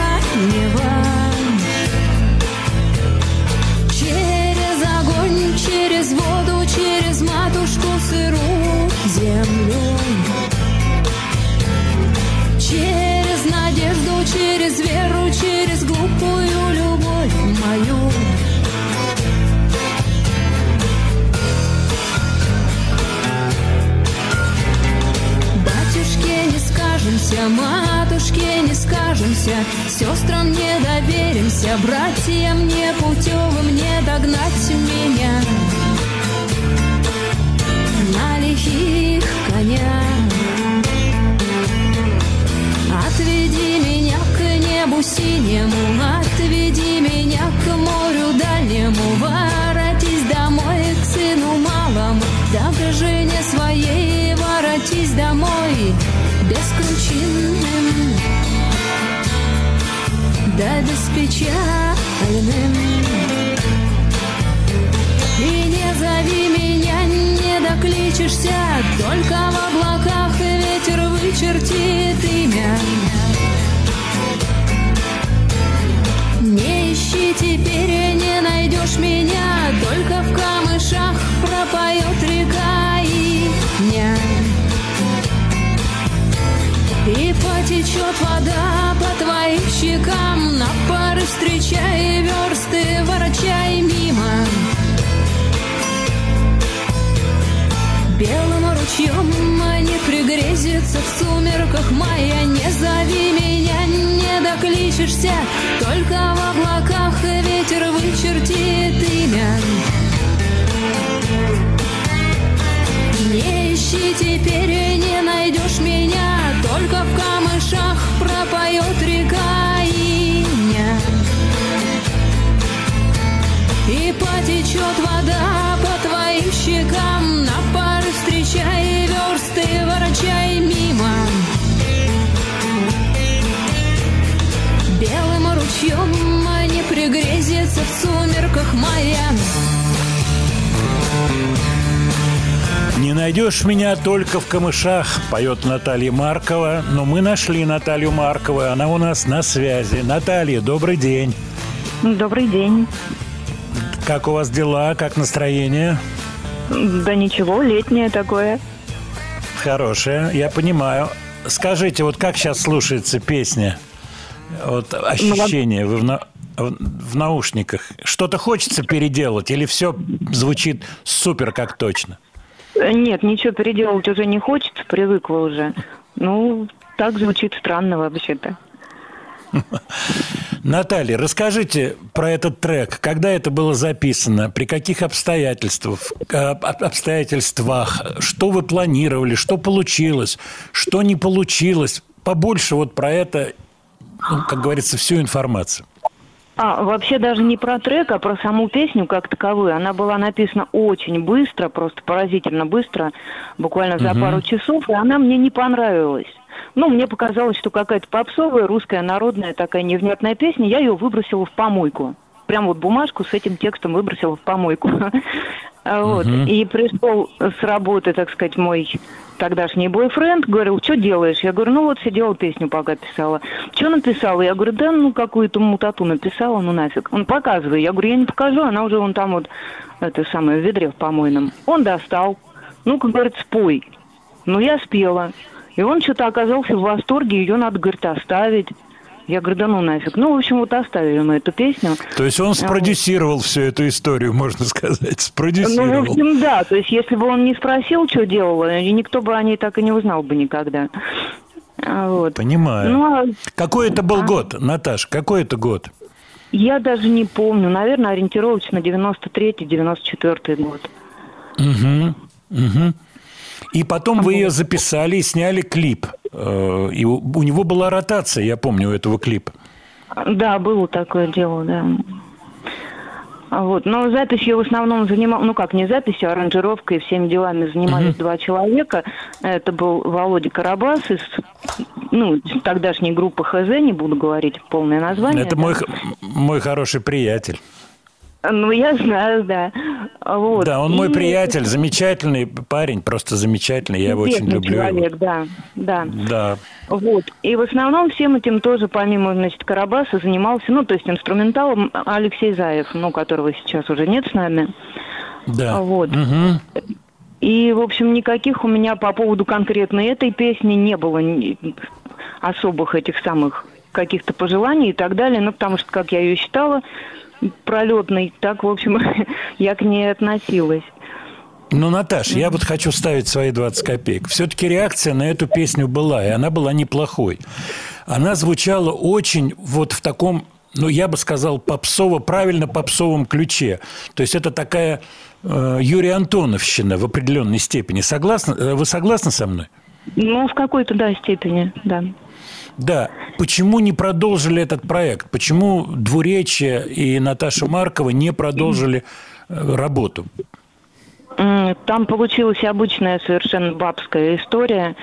скажемся, матушке не скажемся, сестрам не доверимся, братьям не путевым не догнать меня потечет вода по твоим щекам. На пары встречай версты, ворочай мимо. Белым ручьем не пригрезится в сумерках мая. Не зови меня, не докличешься Только в облаках ветер вычертит имя. Не ищи теперь, не найдешь меня, только в камышах пропоет река имя. И потечет вода по твоим щекам, на пары встречай версты, ворочай мимо. Белым ручьем не пригрезится в сумерках моя. Не найдешь меня только в камышах, поет Наталья Маркова. Но мы нашли Наталью Маркову, она у нас на связи. Наталья, добрый день. Добрый день. Как у вас дела, как настроение? Да ничего, летнее такое. Хорошее, я понимаю. Скажите, вот как сейчас слушается песня? Вот ощущение вы в, на- в- в наушниках. Что-то хочется переделать или все звучит супер как точно? Нет, ничего переделать уже не хочется, привыкла уже. Ну, так звучит странно вообще-то. Наталья, расскажите про этот трек. Когда это было записано? При каких обстоятельствах? э, об- обстоятельствах? Что вы планировали? Что получилось? Что не получилось? Побольше вот про это, ну, как говорится, всю информацию. А, вообще даже не про трек, а про саму песню как таковую. Она была написана очень быстро, просто поразительно быстро, буквально за Мгм. пару часов, и она мне не понравилась. Ну, мне показалось, что какая-то попсовая, русская, народная такая невнятная песня, я ее выбросила в помойку. Прям вот бумажку с этим текстом выбросила в помойку. Вот. Мгм. И пришел с работы, так сказать, мой тогдашний бойфренд, говорил, что делаешь? Я говорю, ну вот сидела песню пока писала. Что написала? Я говорю, да ну какую-то мутату написала, ну нафиг. Он показывает. Я говорю, я не покажу, она уже вон там вот, это самое, в ведре в помойном. Он достал. Ну-ка, говорит, спой. Ну, я спела. И он что-то оказался в восторге, ее надо, говорит, оставить. Я говорю, да ну нафиг. Ну, в общем, вот оставили мы эту песню. То есть он спродюсировал всю эту историю, можно сказать. Ну, в Спродюсировал. общем, да. То есть, если бы он не спросил, что делала, и никто бы о ней так и не узнал бы никогда. А, Вот. Понимаю. Ну, а Какой это был год, Наташ? Какой это год? я даже не помню. Наверное, ориентировочно 93-94 год. Угу, угу. И потом вы ее записали и сняли клип. Э, И у него была ротация, я помню, у этого клипа. Да, было такое дело, да. А Вот. Но записью в основном занимал, ну как, не записью, а аранжировкой и всеми делами занимались два человека. Это был Володя Карабас из ну, тогдашней группы ХЗ, не буду говорить полное название. Это да. мой, мой хороший приятель. Ну, я знаю, да. Вот. Да, он мой И приятель, замечательный парень, просто замечательный, я его очень известный люблю. человек, да, да. Да. Вот. И в основном всем этим тоже, помимо, значит, Карабаса, занимался, ну, то есть инструменталом Алексей Заев, ну, которого сейчас уже нет с нами. Да. Вот. Мгм. И, в общем, никаких у меня по поводу конкретно этой песни не было особых этих самых каких-то пожеланий и так далее, ну, потому что, как я ее считала, пролетной, так, в общем, я к ней относилась. Ну, Наташ, я вот хочу ставить свои 20 копеек. Все-таки реакция на эту песню была, и она была неплохой. Она звучала очень вот в таком, ну, я бы сказал, попсово, правильно попсовом ключе. То есть это такая э, Юрия Антоновщина в определенной степени. Согласны? э, Вы согласны со мной? Ну, в какой-то, да, степени, да. Да. Почему не продолжили этот проект? Почему Двуречье и Наташа Маркова не продолжили э, работу? Там получилась обычная совершенно бабская история,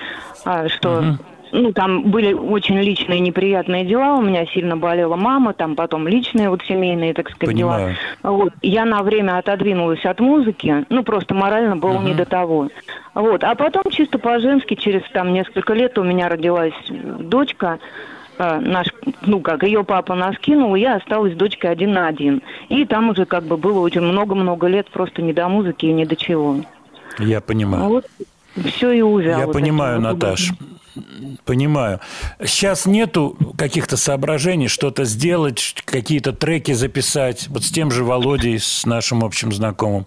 а, что ну, там были очень личные неприятные дела, у меня сильно болела мама, там потом личные вот семейные, так сказать, Понимаю. дела. Вот. Я на время отодвинулась от музыки, ну, просто морально было не до того. Вот. А потом чисто по-женски, через там несколько лет у меня родилась дочка, э, наш, ну как, ее папа нас кинул, и я осталась с дочкой один на один. И там уже как бы было очень много-много лет просто не до музыки и не до чего. Я понимаю. вот все и увяло. Я понимаю, Наташ. Понимаю. Сейчас нету каких-то соображений что-то сделать, какие-то треки записать. Вот с тем же Володей, с нашим общим знакомым.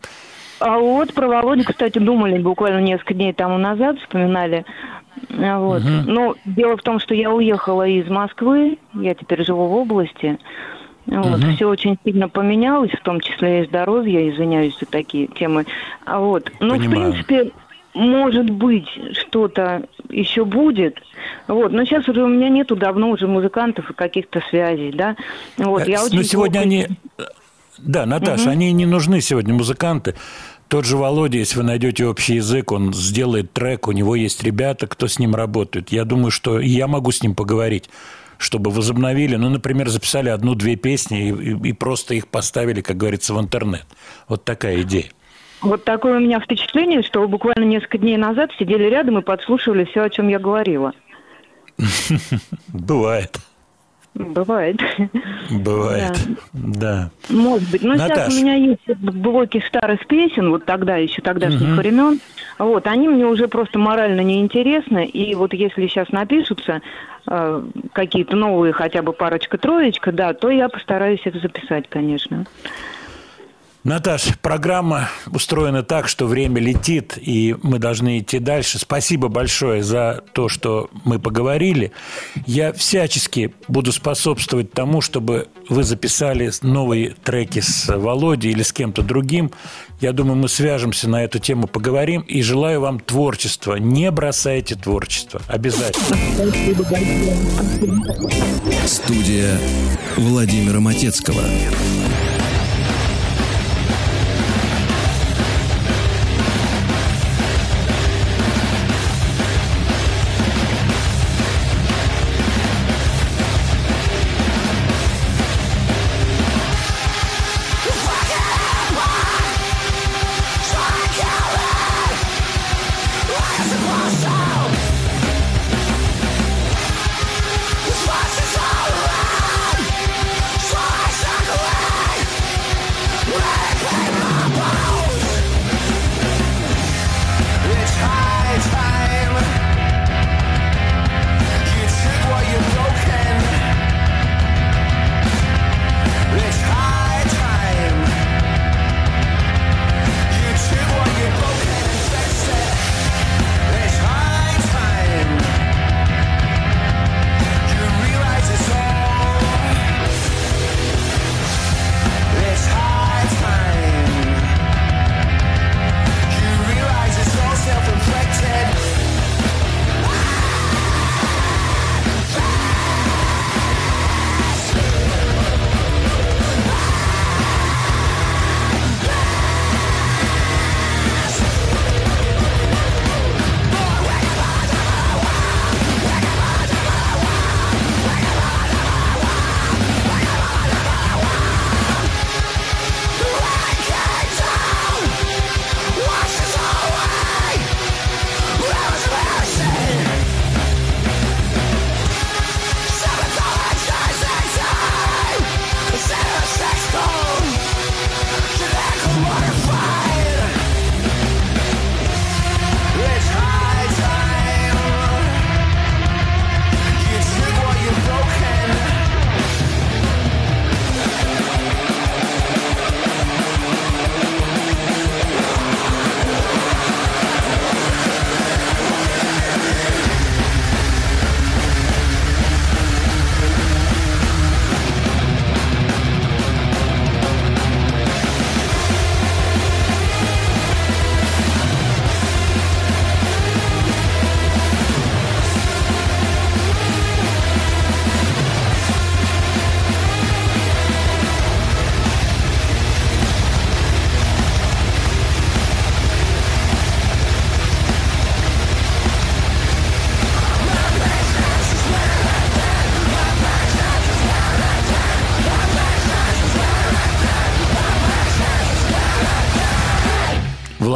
А вот про Володю, кстати, думали буквально несколько дней тому назад, вспоминали. А Вот. Но дело в том, что я уехала из Москвы, я теперь живу в области. Вот. Все очень сильно поменялось, в том числе и здоровье, извиняюсь за такие темы. А вот. Но, в принципе, может быть, что-то еще будет. Вот. Но сейчас уже у меня нету давно уже музыкантов и каких-то связей, да. Вот. Э, Я очень Но сегодня плохо- они... Да, Наташа, они не нужны сегодня, музыканты. Тот же Володя, если вы найдете общий язык, он сделает трек, у него есть ребята, кто с ним работает. Я думаю, что я могу с ним поговорить, чтобы возобновили, ну, например, записали одну-две песни и, и- и просто их поставили, как говорится, в интернет. Вот такая идея. Вот такое у меня впечатление, что буквально несколько дней назад сидели рядом и подслушивали все, о чем я говорила. Бывает. Бывает. Бывает. Да. Может быть. Но Наташ. сейчас у меня есть блоки старых песен, вот тогда, еще тогдашних времен. Вот, они мне уже просто морально неинтересны. И вот если сейчас напишутся э, какие-то новые, хотя бы парочка-троечка, да, то я постараюсь их записать, конечно. Наташ, программа устроена так, что время летит, и мы должны идти дальше. Спасибо большое за то, что мы поговорили. Я всячески буду способствовать тому, чтобы вы записали новые треки с Володей или с кем-то другим. Я думаю, мы свяжемся на эту тему, поговорим. И желаю вам творчества. Не бросайте творчество. Обязательно. Студия Владимира Матецкого.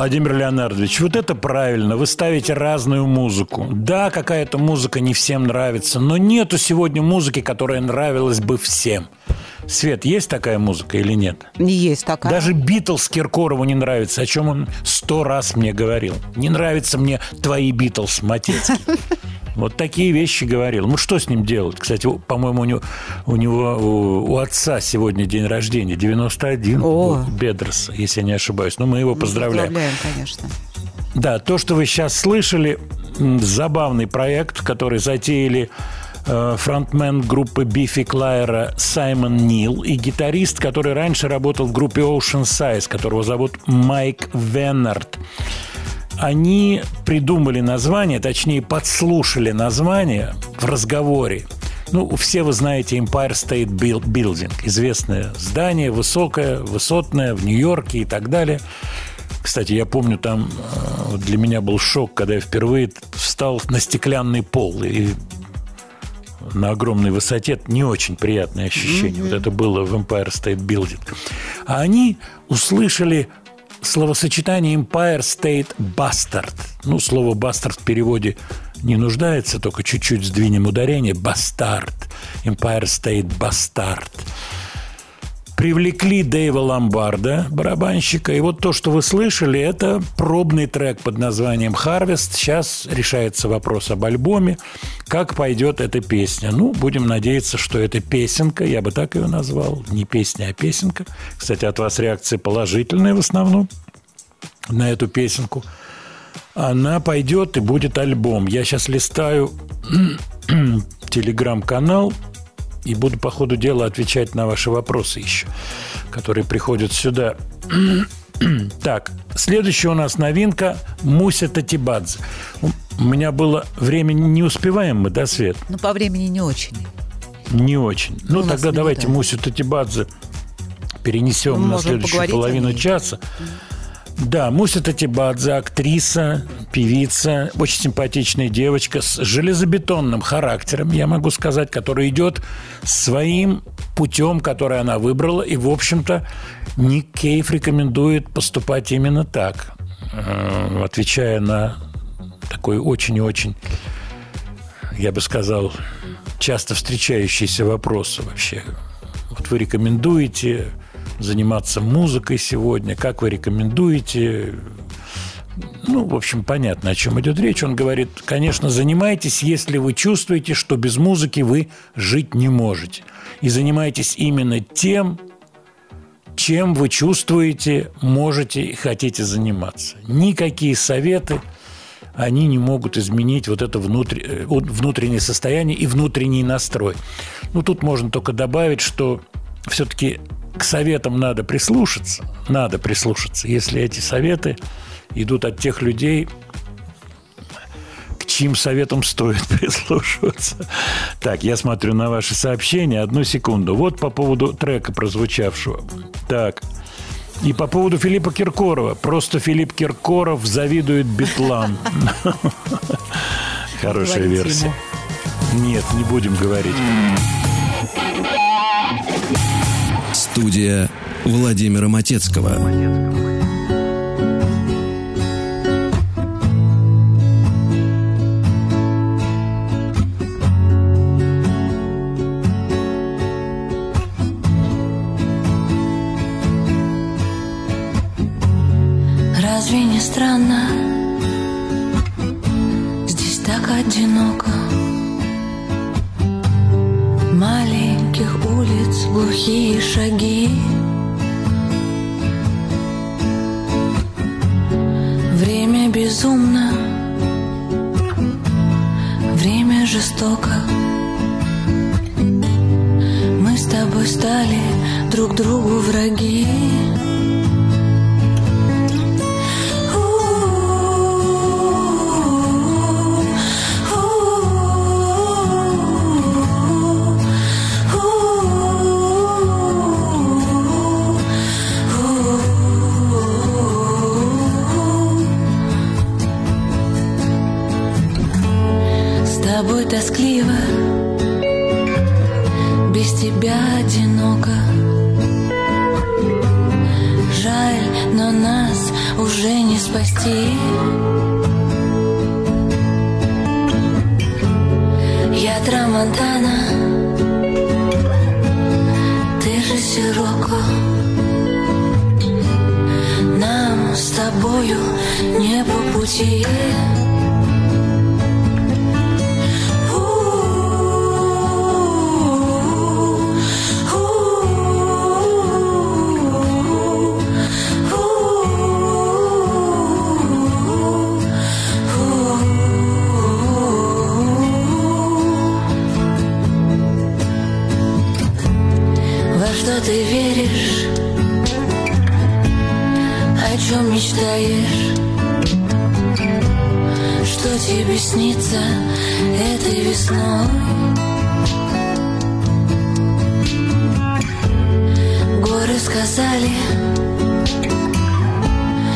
Владимир Леонардович, вот это правильно. Вы ставите разную музыку. Да, какая-то музыка не всем нравится, но нету сегодня музыки, которая нравилась бы всем. Свет, есть такая музыка или нет? Есть такая. Даже Битлз Киркорову не нравится, о чем он сто раз мне говорил. Не нравятся мне твои Битлз, Матецкий. Вот такие вещи говорил. Ну, что с ним делать? Кстати, по-моему, у него, у, него у, у отца сегодня день рождения, 91 О. у Бедроса, если я не ошибаюсь. Ну, мы его поздравляем. Поздравляем, конечно. Да, то, что вы сейчас слышали, забавный проект, который затеяли э, фронтмен группы Бифи Клайера Саймон Нил и гитарист, который раньше работал в группе Ocean Size, которого зовут Майк Веннард. Они придумали название, точнее, подслушали название в разговоре. Ну, все вы знаете Empire State Buil- Building, известное здание, высокое, высотное, в Нью-Йорке и так далее. Кстати, я помню, там э, для меня был шок, когда я впервые встал на стеклянный пол и на огромной высоте. Это не очень приятное ощущение. Вот это было в Empire State Building. А они услышали словосочетание Empire State Bastard. Ну, слово Bastard в переводе не нуждается, только чуть-чуть сдвинем ударение. Бастард. Empire State Bastard привлекли Дэйва Ломбарда, барабанщика. И вот то, что вы слышали, это пробный трек под названием «Harvest». Сейчас решается вопрос об альбоме. Как пойдет эта песня? Ну, будем надеяться, что это песенка. Я бы так ее назвал. Не песня, а песенка. Кстати, от вас реакция положительная в основном на эту песенку. Она пойдет и будет альбом. Я сейчас листаю телеграм-канал и буду по ходу дела отвечать на ваши вопросы еще, которые приходят сюда. Так, следующая у нас новинка Муся Татибадзе. У меня было время, не успеваем мы, да, Свет? Ну, по времени не очень. Не очень. Ну, у нас тогда давайте Мусю Татибадзе перенесем Мы на следующую половину часа. Да, Муся Татибадзе, актриса, певица, очень симпатичная девочка с железобетонным характером, я могу сказать, которая идет своим путем, который она выбрала, и, в общем-то, Ник Кейв рекомендует поступать именно так, э, отвечая на такой очень и очень, я бы сказал, часто встречающиеся вопросы вообще. Вот вы рекомендуете заниматься музыкой сегодня? Как вы рекомендуете? Ну, в общем, понятно, о чем идет речь. Он говорит, конечно, занимайтесь, если вы чувствуете, что без музыки вы жить не можете. И занимайтесь именно тем, чем вы чувствуете, можете и хотите заниматься. Никакие советы, они не могут изменить вот это э, внутреннее состояние и внутренний настрой. Ну, тут можно только добавить, что все-таки к советам надо прислушаться. Надо прислушаться, если эти советы идут от тех людей, к чьим советам стоит прислушиваться. Так, я смотрю на ваши сообщения. Одну секунду. Вот по поводу трека прозвучавшего. Так. И по поводу Филиппа Киркорова. Просто Филипп Киркоров завидует битлам. Хорошая версия. Нет, не будем говорить. Студия Владимира Матецкого. Разве не странно? Здесь так одиноко Маленьких улиц глухие шаги. Время безумно Время жестоко. Мы с тобой стали друг другу враги тоскливо, без тебя одиноко. Жаль, но нас уже не спасти. Я Трамонтана, ты же Сироко. Нам с тобою не по пути. Веришь? О чем мечтаешь? Что тебе снится этой весной? Горы сказали,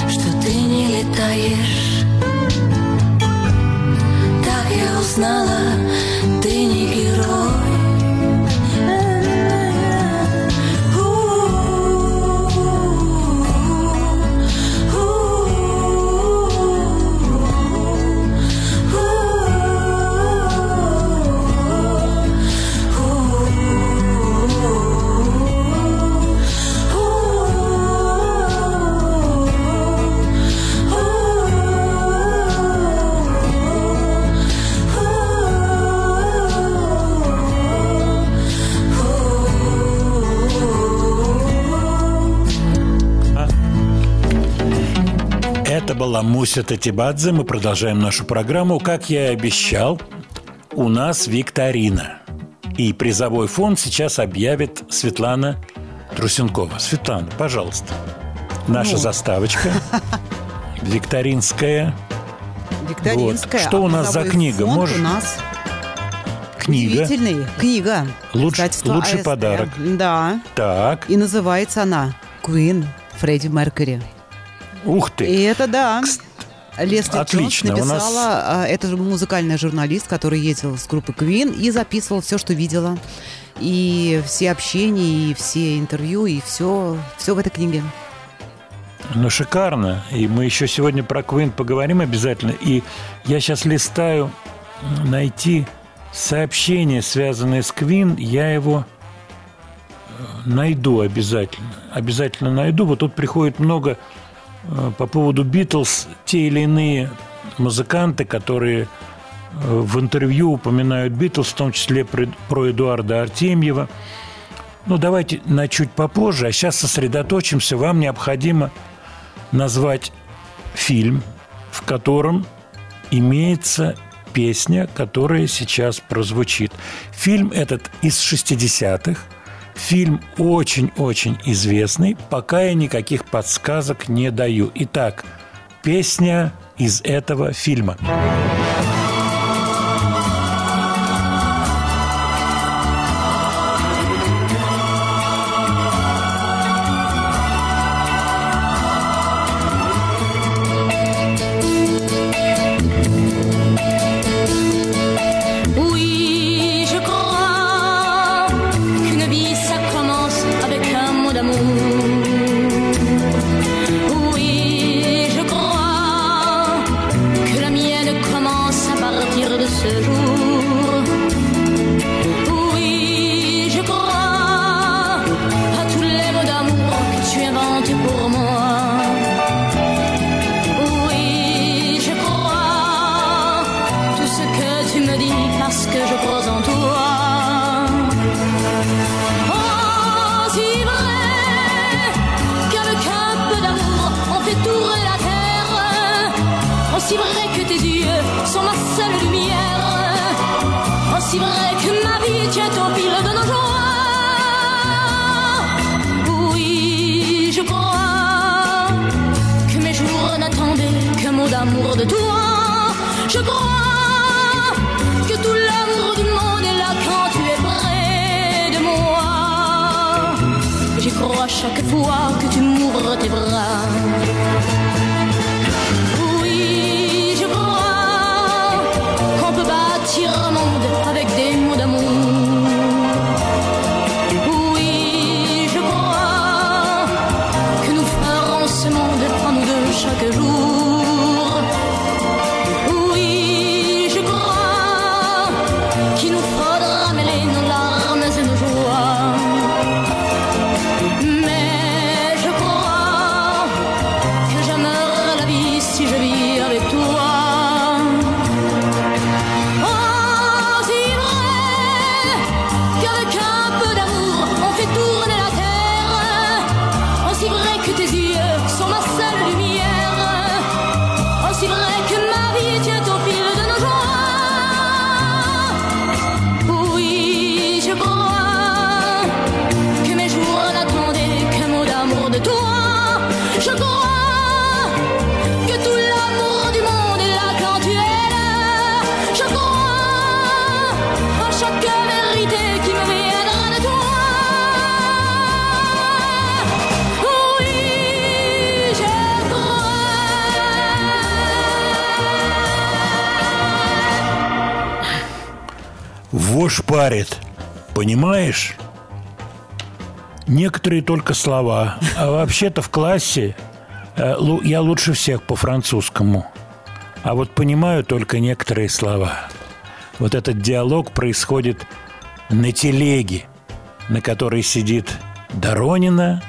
что ты не летаешь. Так я узнала, ты не герой. Была Муся Татибадзе. Мы продолжаем нашу программу. Как я и обещал, у нас викторина. И призовой фонд сейчас объявит Светлана Трусенкова. Светлана, пожалуйста. Наша Ну. заставочка. Викторинская. Викторинская. Вот. Что у нас за книга? Можешь? У нас Книга. удивительный. Книга. Луч- лучший АСТ. подарок. Да. Так. И называется она «Queen» Фредди Меркьюри. Ух ты. И это да. Лесли Отлично, Джонс нас- написала, а, это же музыкальный журналист, который ездил с группы Queen и записывал все, что видела. И все общения, и все интервью, и все, все в этой книге. Ну, шикарно. И мы еще сегодня про Квин поговорим обязательно. И я сейчас листаю найти сообщение, связанное с Квин. Я его э, найду обязательно. Обязательно найду. Вот тут приходит много по поводу Битлз. Те или иные музыканты, которые э, в интервью упоминают Битлз, в том числе про Эдуарда Артемьева. Ну, давайте на чуть попозже, а сейчас сосредоточимся. Вам необходимо назвать фильм, в котором имеется песня, которая сейчас прозвучит. Фильм этот из 60-х. Фильм очень-очень известный. Пока я никаких подсказок не даю. Итак, песня из этого фильма. Oui, now. Вошь парит. Понимаешь? Некоторые только слова. А вообще-то в классе э, я лучше всех по французскому. А вот понимаю только некоторые слова. Вот этот диалог происходит на телеге, на которой сидит Доронина.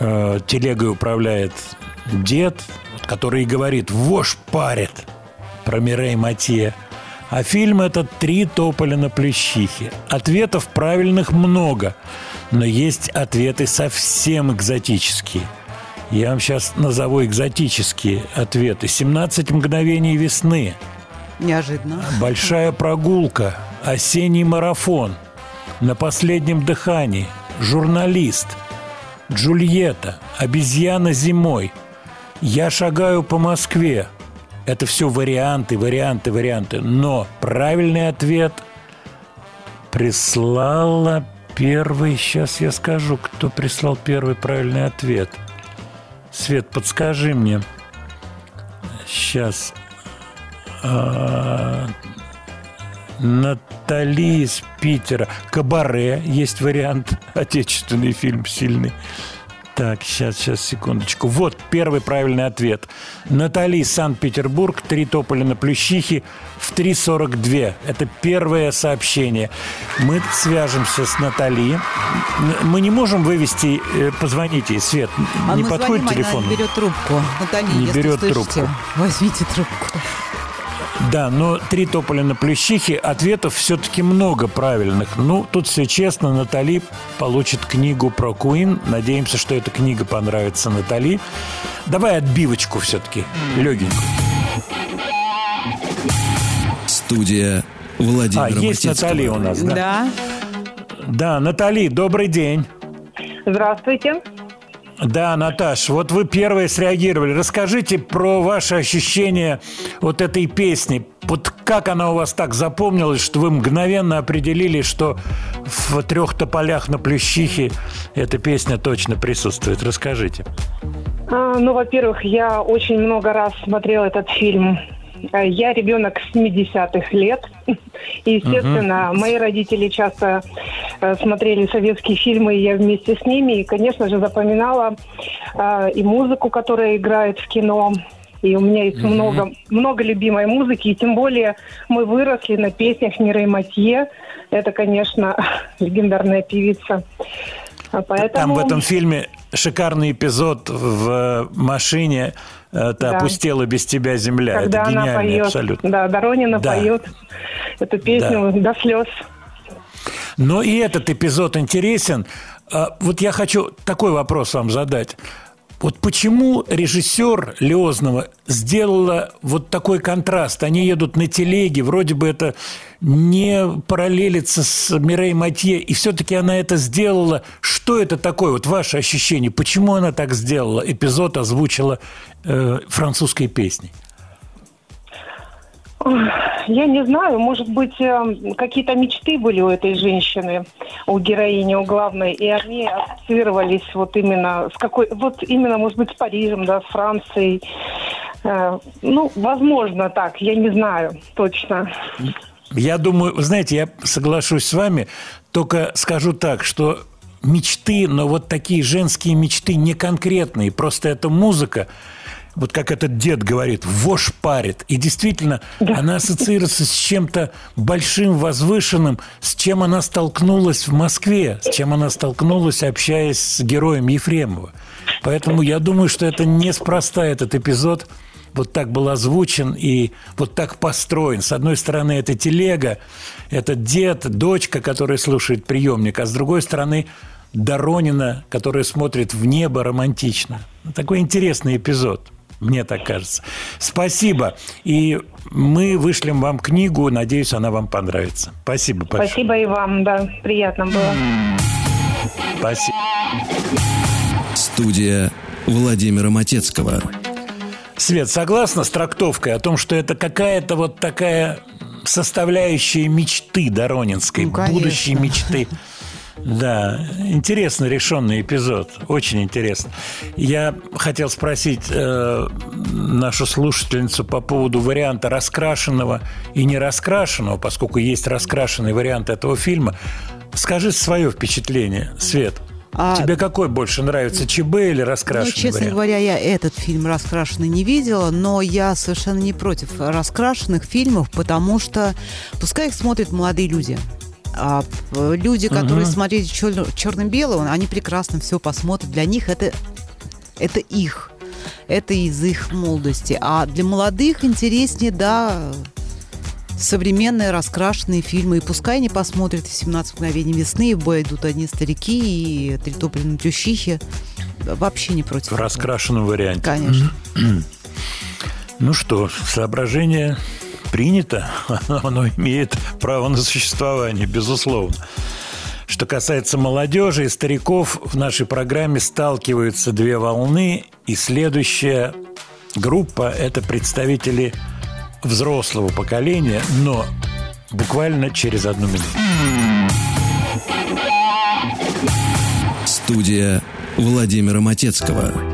Э, телегой управляет дед, который и говорит «Вошь парит» про Мирей Матье. А фильм этот «Три тополя на плющихе». Ответов правильных много, но есть ответы совсем экзотические. Я вам сейчас назову экзотические ответы. «17 мгновений весны», Неожиданно. Большая прогулка, осенний марафон, на последнем дыхании, журналист, Джульетта, обезьяна зимой, я шагаю по Москве. Это все варианты, варианты, варианты. Но правильный ответ прислала первый. Сейчас я скажу, кто прислал первый правильный ответ. Свет, подскажи мне. Сейчас. А, Натали из Питера. Кабаре есть вариант. Отечественный фильм сильный. Так, сейчас, сейчас, секундочку. Вот первый правильный ответ. Натали, Санкт-Петербург, три тополя на Плющихе в 3.42. Это первое сообщение. Мы свяжемся с Натали. Мы не можем вывести... э, Позвоните, Свет. А не подходит звоним, телефон? Она не берет трубку. Натали, Не берет слышите, трубку. возьмите трубку. Да, но три тополя на плющихе, ответов все-таки много правильных. Ну, тут все честно, Натали получит книгу про Куин. Надеемся, что эта книга понравится Натали. Давай отбивочку все-таки, легенькую. Студия Владимира А, есть. Натали у нас, да? Да. Да, Натали, добрый день. Здравствуйте. Да, Наташ, вот вы первые среагировали. Расскажите про ваши ощущения вот этой песни. Вот как она у вас так запомнилась, что вы мгновенно определили, что в трех тополях на Плющихе эта песня точно присутствует. Расскажите. А, ну, во-первых, я очень много раз смотрела этот фильм. А, Я ребенок 70-х лет. И, естественно, мои родители часто э, смотрели советские фильмы, и я вместе с ними. И, конечно же, запоминала а, и музыку, которая играет в кино. И у меня есть много, много любимой музыки. И тем более мы выросли на песнях Мирей Матье. Это, конечно, легендарная певица. А Поэтому... Там в этом фильме шикарный эпизод в машине э, «Ты Да. опустела без тебя земля». когда Это она гениально поет, абсолютно. да, Доронина Да. поет эту песню до слез. Но и этот эпизод интересен. А, Вот я хочу такой вопрос вам задать. Вот почему режиссер Леознова сделала вот такой контраст? Они едут на телеге, вроде бы это не параллелится с Мирей Матье, и все-таки она это сделала. Что это такое? Вот ваше ощущение, почему она так сделала? Эпизод озвучила э, французской песней. Я не знаю, может быть, э, какие-то мечты были у этой женщины, у героини, у главной, и они ассоциировались вот именно с какой, вот именно, может быть, с Парижем, да, с Францией. Э, Ну, возможно, так, я не знаю точно. Я думаю, знаете, я соглашусь с вами, только скажу так, что мечты, но вот такие женские мечты не конкретные, просто это музыка, вот как этот дед говорит, вошь парит. И действительно, она ассоциируется с чем-то большим, возвышенным, с чем она столкнулась в Москве, с чем она столкнулась, общаясь с героем Ефремова. Поэтому я думаю, что это неспроста этот эпизод вот так был озвучен и вот так построен. С одной стороны, это телега, это дед, дочка, которая слушает приемник, а с другой стороны, Доронина, которая смотрит в небо романтично. Такой интересный эпизод. Мне так кажется. Спасибо. И мы вышлем вам книгу. Надеюсь, она вам понравится. Спасибо большое. Спасибо и вам, да, приятно было. Спасибо. Студия Владимира Матецкого. Свет, согласна с трактовкой о том, что это какая-то вот такая составляющая мечты Доронинской, Ну, конечно. будущей мечты? Да, интересно решенный эпизод, очень интересно. Я хотел спросить э, нашу слушательницу по поводу варианта раскрашенного и не раскрашенного, поскольку есть раскрашенный вариант этого фильма. Скажи свое впечатление, Свет. А- Тебе какой больше нравится, ЧБ или раскрашенный Ну, честно вариант? говоря, я этот фильм раскрашенный не видела, но я совершенно не против раскрашенных фильмов, потому что пускай их смотрят молодые люди. А люди, которые смотрели черно-белое, они прекрасно все посмотрят. Для них это, это их. Это из их молодости. А для молодых интереснее, да, современные раскрашенные фильмы. И пускай они посмотрят «17 мгновений весны», и в бой идут одни старики, и «Три топли на плющихе». Вообще не против. В этого. раскрашенном варианте. Конечно. Ну что, соображение принято, оно имеет право на существование, безусловно. Что касается молодежи и стариков, в нашей программе сталкиваются две волны, и следующая группа – это представители взрослого поколения, но буквально через одну минуту. Студия Владимира Матецкого.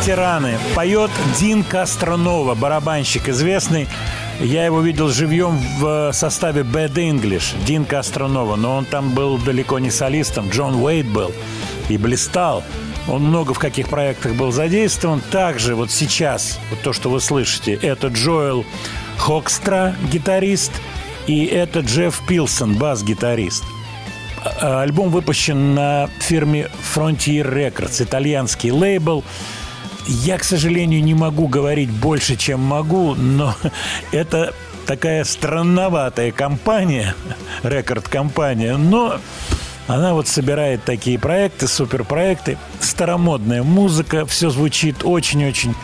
Ветераны. Поет Дин Кастронова, барабанщик известный. Я его видел живьем в составе Bad English, Дин Кастронова, но он там был далеко не солистом, Джон Уэйт был и блистал. Он много в каких проектах был задействован. Также вот сейчас, вот то, что вы слышите, это Джоэл Хокстра, гитарист, и это Джефф Пилсон, бас-гитарист. А- Альбом выпущен на фирме Frontier Records, итальянский лейбл. Я, к сожалению, не могу говорить больше, чем могу, но это такая странноватая компания, рекорд-компания, но она вот собирает такие проекты, суперпроекты, старомодная музыка, все звучит очень-очень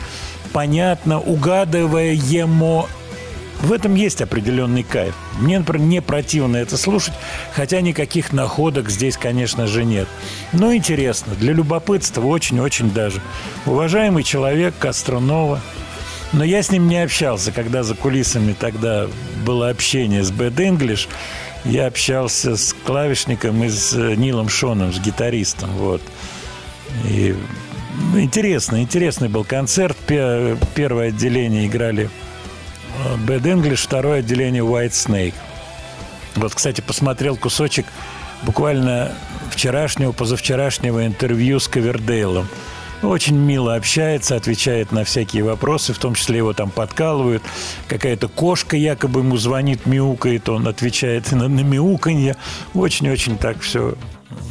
понятно, угадываемо. В этом есть определенный кайф. Мне, например, не противно это слушать, хотя никаких находок здесь, конечно же, нет. Но интересно, для любопытства очень-очень даже. Уважаемый человек Костронова, но я с ним не общался, когда за кулисами тогда было общение с Bad English. Я общался с клавишником и с э, Нилом Шоном, с гитаристом. Вот. И интересно, интересный был концерт. Пе- Первое отделение играли Bad English, второе отделение White Snake. Вот, кстати, посмотрел кусочек буквально вчерашнего, позавчерашнего интервью с Ковердейлом. Очень мило общается, отвечает на всякие вопросы, в том числе его там подкалывают. Какая-то кошка якобы ему звонит, мяукает, он отвечает на, на мяуканье. Очень-очень так все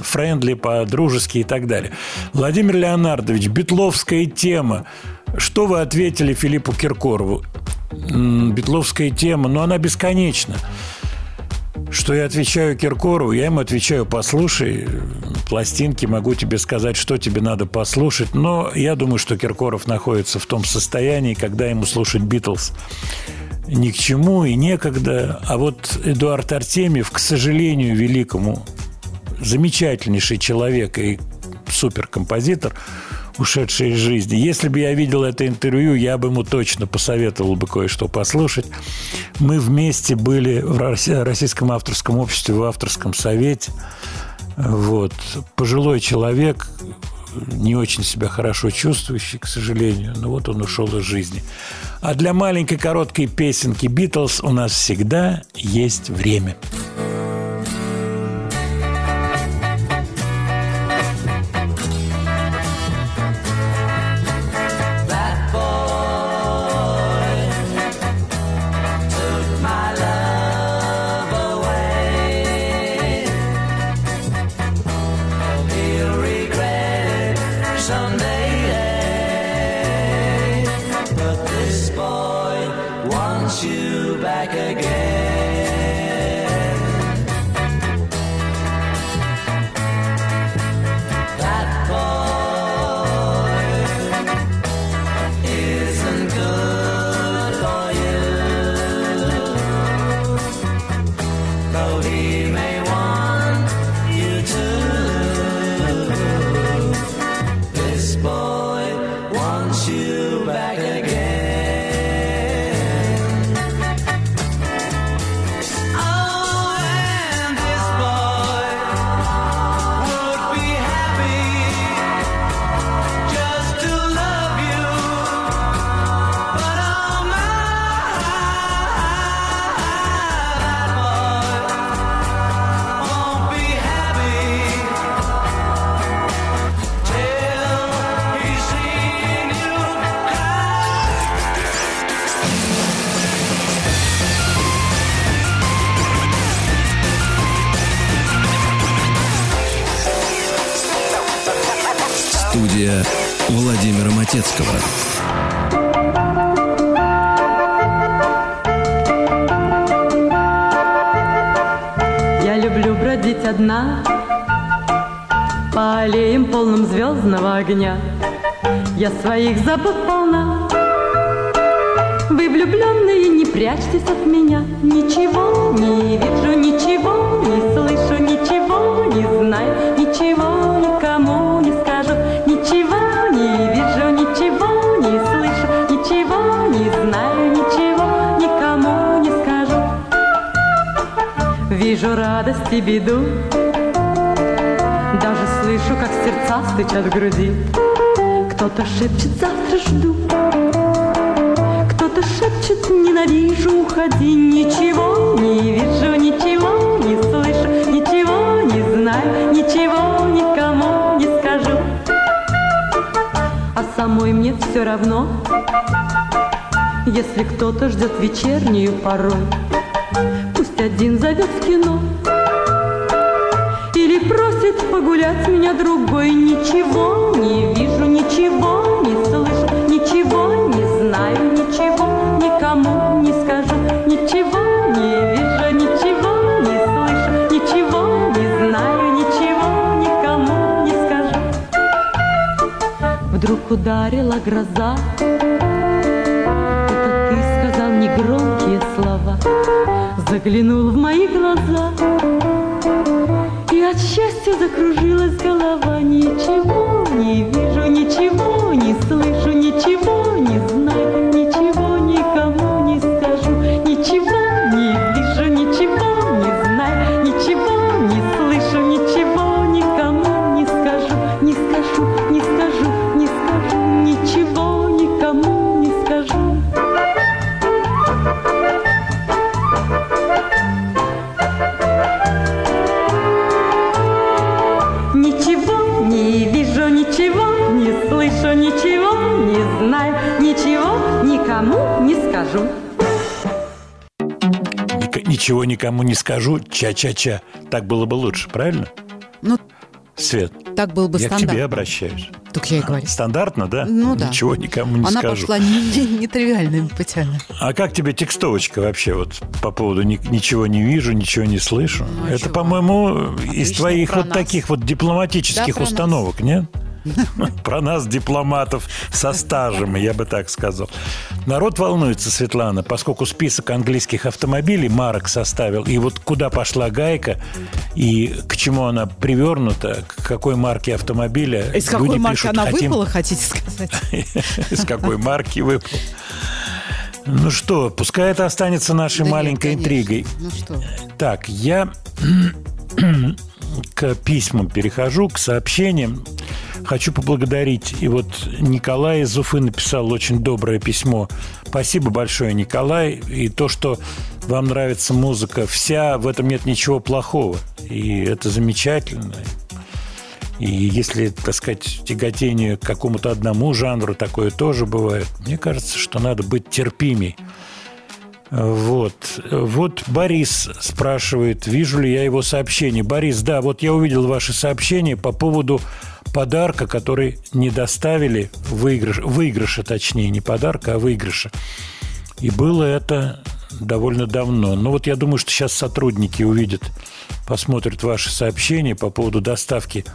френдли, по-дружески и так далее. Владимир Леонардович, битловская тема. Что вы ответили Филиппу Киркорову? М, Битловская тема, но она бесконечна. Что я отвечаю Киркорову, я ему отвечаю, послушай, пластинки, могу тебе сказать, что тебе надо послушать. Но я думаю, что Киркоров находится в том состоянии, когда ему слушать Битлз ни к чему и некогда. А вот Эдуард Артемьев, к сожалению, великому, замечательнейший человек и суперкомпозитор, ушедший из жизни. Если бы я видел это интервью, я бы ему точно посоветовал бы кое-что послушать. Мы вместе были в Росси- Российском авторском обществе, в авторском совете. Вот. Пожилой человек, не очень себя хорошо чувствующий, к сожалению, но вот он ушел из жизни. А для маленькой короткой песенки «Битлз» у нас всегда есть время. That своих забот домой мне все равно, если кто-то ждет вечернюю порой, пусть один зовет в кино. Или просит погулять меня другой Ничего не вижу, ничего не слышу Ничего не знаю, ничего никому не скажу Ничего ударила гроза. Это ты сказал негромкие слова. Заглянул в мои глаза. И от счастья закружилась голова. Ничего не вижу, ничего не слышу Ничего не знаю, Ничего никому не скажу, ча-ча-ча. Так было бы лучше, правильно? Ну, Свет, так был бы я к стандарт. тебе обращаюсь. Так я и говорю. Стандартно, да? Ну да. Ничего никому не Она скажу. пошла не- не- нетривиальными путями. А как тебе текстовочка вообще вот по поводу ни- ничего не вижу, ничего не слышу? Ну, Это, чего? по-моему, из твоих вот нас. таких вот дипломатических Да, про нас. установок, нет? Про нас, дипломатов со стажем, я бы так сказал. Народ волнуется, Светлана, поскольку список английских автомобилей марок составил, и вот куда пошла гайка, и к чему она привернута, к какой марке автомобиля. Из какой марки пишут, она «Хотим выпала, хотите сказать? из какой марки выпал. Ну что, пускай это останется нашей Да нет, маленькой конечно. интригой. Ну что, Так, я к письмам перехожу, к сообщениям. Хочу поблагодарить. И вот Николай из Уфы написал очень доброе письмо. Спасибо большое, Николай. И то, что вам нравится музыка вся, в этом нет ничего плохого. И это замечательно. И если, так сказать, тяготение к какому-то одному жанру, такое тоже бывает. Мне кажется, что надо быть терпимей. Вот. Вот Борис спрашивает, вижу ли я его сообщение. Борис, да, вот я увидел ваше сообщение по поводу подарка, который не доставили, выигрыш, выигрыша точнее, не подарка, а выигрыша. И было это довольно давно. Но вот я думаю, что сейчас сотрудники увидят, посмотрят ваши сообщения по поводу доставки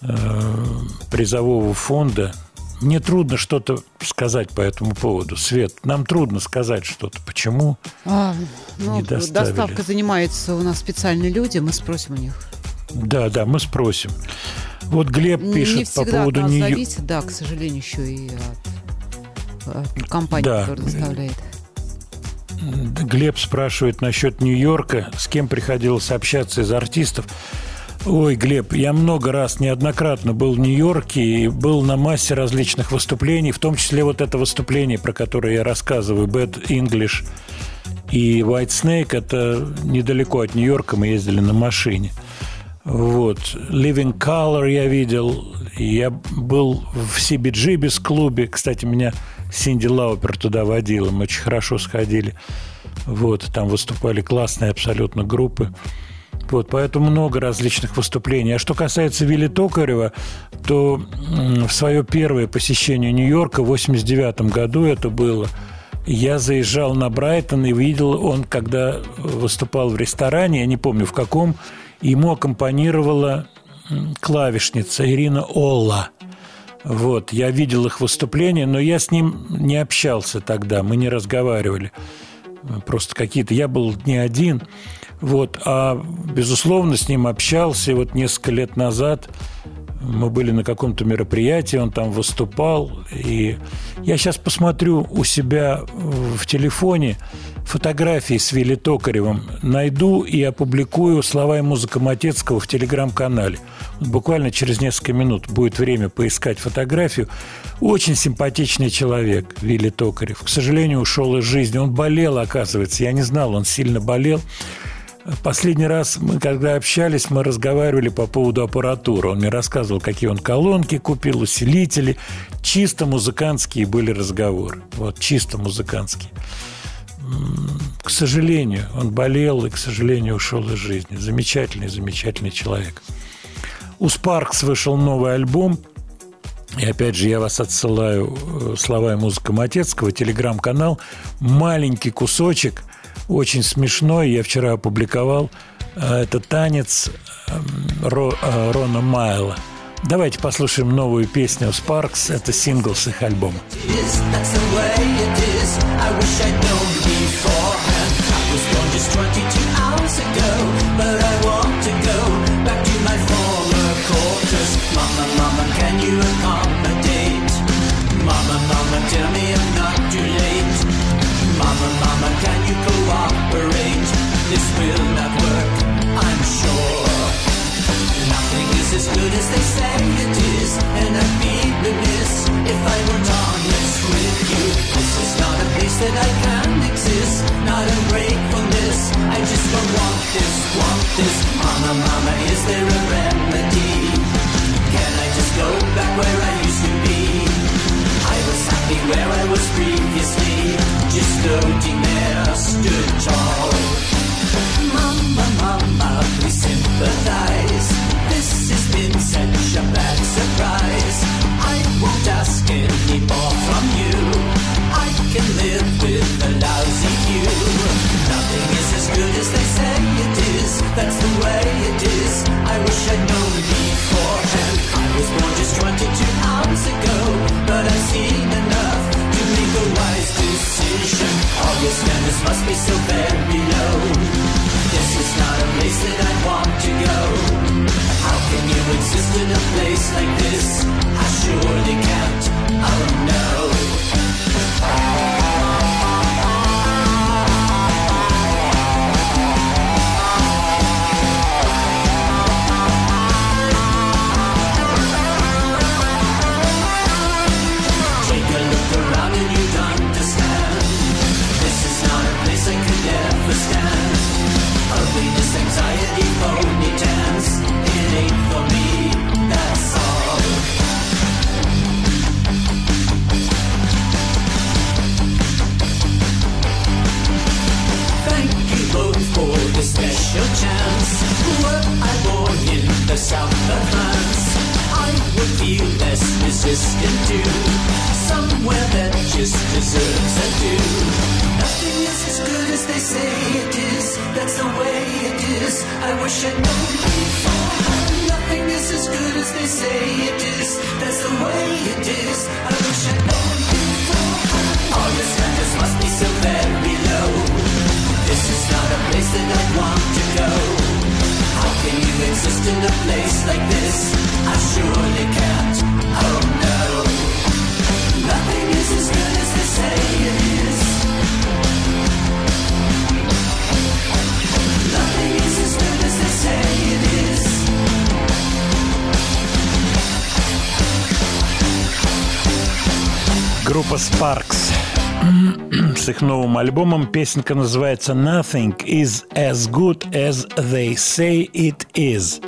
э, призового фонда. Мне трудно что-то сказать по этому поводу. Свет, нам трудно сказать что-то. Почему? а, ну, Не доставили. доставка занимается у нас специальные люди, мы спросим у них. Да, да, мы спросим. Вот Глеб пишет не по поводу от нас Нью- зависит, да, к сожалению, еще и от, от компании, Да. которая доставляет. Глеб спрашивает насчет Нью-Йорка. С кем приходилось общаться из артистов? Ой, Глеб, я много раз, неоднократно был в Нью-Йорке и был на массе различных выступлений, в том числе вот это выступление, про которое я рассказываю, Bad English и White Snake, это недалеко от Нью-Йорка, мы ездили на машине. Вот. Living Color я видел. Я был в CBG без клубе. Кстати, меня Синди Лаупер туда водила. Мы очень хорошо сходили. Вот. Там выступали классные абсолютно группы. Вот, поэтому много различных выступлений. А что касается Вилли Токарева, то в свое первое посещение Нью-Йорка в 89 году это было, я заезжал на Брайтон и видел он, когда выступал в ресторане, я не помню в каком, ему аккомпанировала клавишница Ирина Олла. Вот, я видел их выступление, но я с ним не общался тогда, мы не разговаривали. Просто какие-то... Я был не один. Вот, а, безусловно, с ним общался. И вот несколько лет назад мы были на каком-то мероприятии, он там выступал. И я сейчас посмотрю у себя в телефоне фотографии с Вилли Токаревым. Найду и опубликую слова и музыка Матецкого в телеграм-канале. Буквально через несколько минут будет время поискать фотографию. Очень симпатичный человек Вилли Токарев. К сожалению, ушел из жизни. Он болел, оказывается. Я не знал, он сильно болел. Последний раз мы, когда общались, мы разговаривали по поводу аппаратуры. Он мне рассказывал, какие он колонки купил, усилители. Чисто музыкантские были разговоры. Вот, чисто музыкантские. К сожалению, он болел и, к сожалению, ушел из жизни. Замечательный, замечательный человек. У Спаркс вышел новый альбом. И опять же, я вас отсылаю э, слова и музыка Матецкого, телеграм-канал. Маленький кусочек, очень смешной. Я вчера опубликовал. Э, Это танец эм, э, Рона Майла. Давайте послушаем новую песню Спаркс. Это сингл с их альбома. that's as good as they say it is, and I'd be remiss if I weren't honest with you. This is not a place that I can exist, not a break from this. I just don't want this, want this. Mama, mama, is there a remedy? Can I just go back where I used to be? I was happy where I was previously, just floating there, stood tall. Mama, mama, please sympathize. This has been such a bad surprise. I won't ask any more from you. I can live with lousy view. Nothing is as good as they say it is. That's the way it is. I wish I'd known. I was born just 22 hours ago, but I've seen enough to make a wise decision. Must be so very low. This is not a place that I want to go. Can you exist in a place like this? I surely can't. Oh no. Chance. Were I born in the south of France, I would feel less resistant to somewhere that just deserves a do. Nothing is as good as they say it is. That's the way it is. I wish I'd known before. Nothing is as good as they say it is. That's the way it is. I wish I'd known Sparks с их новым альбомом. Песенка называется «Nothing is as good as they say it is».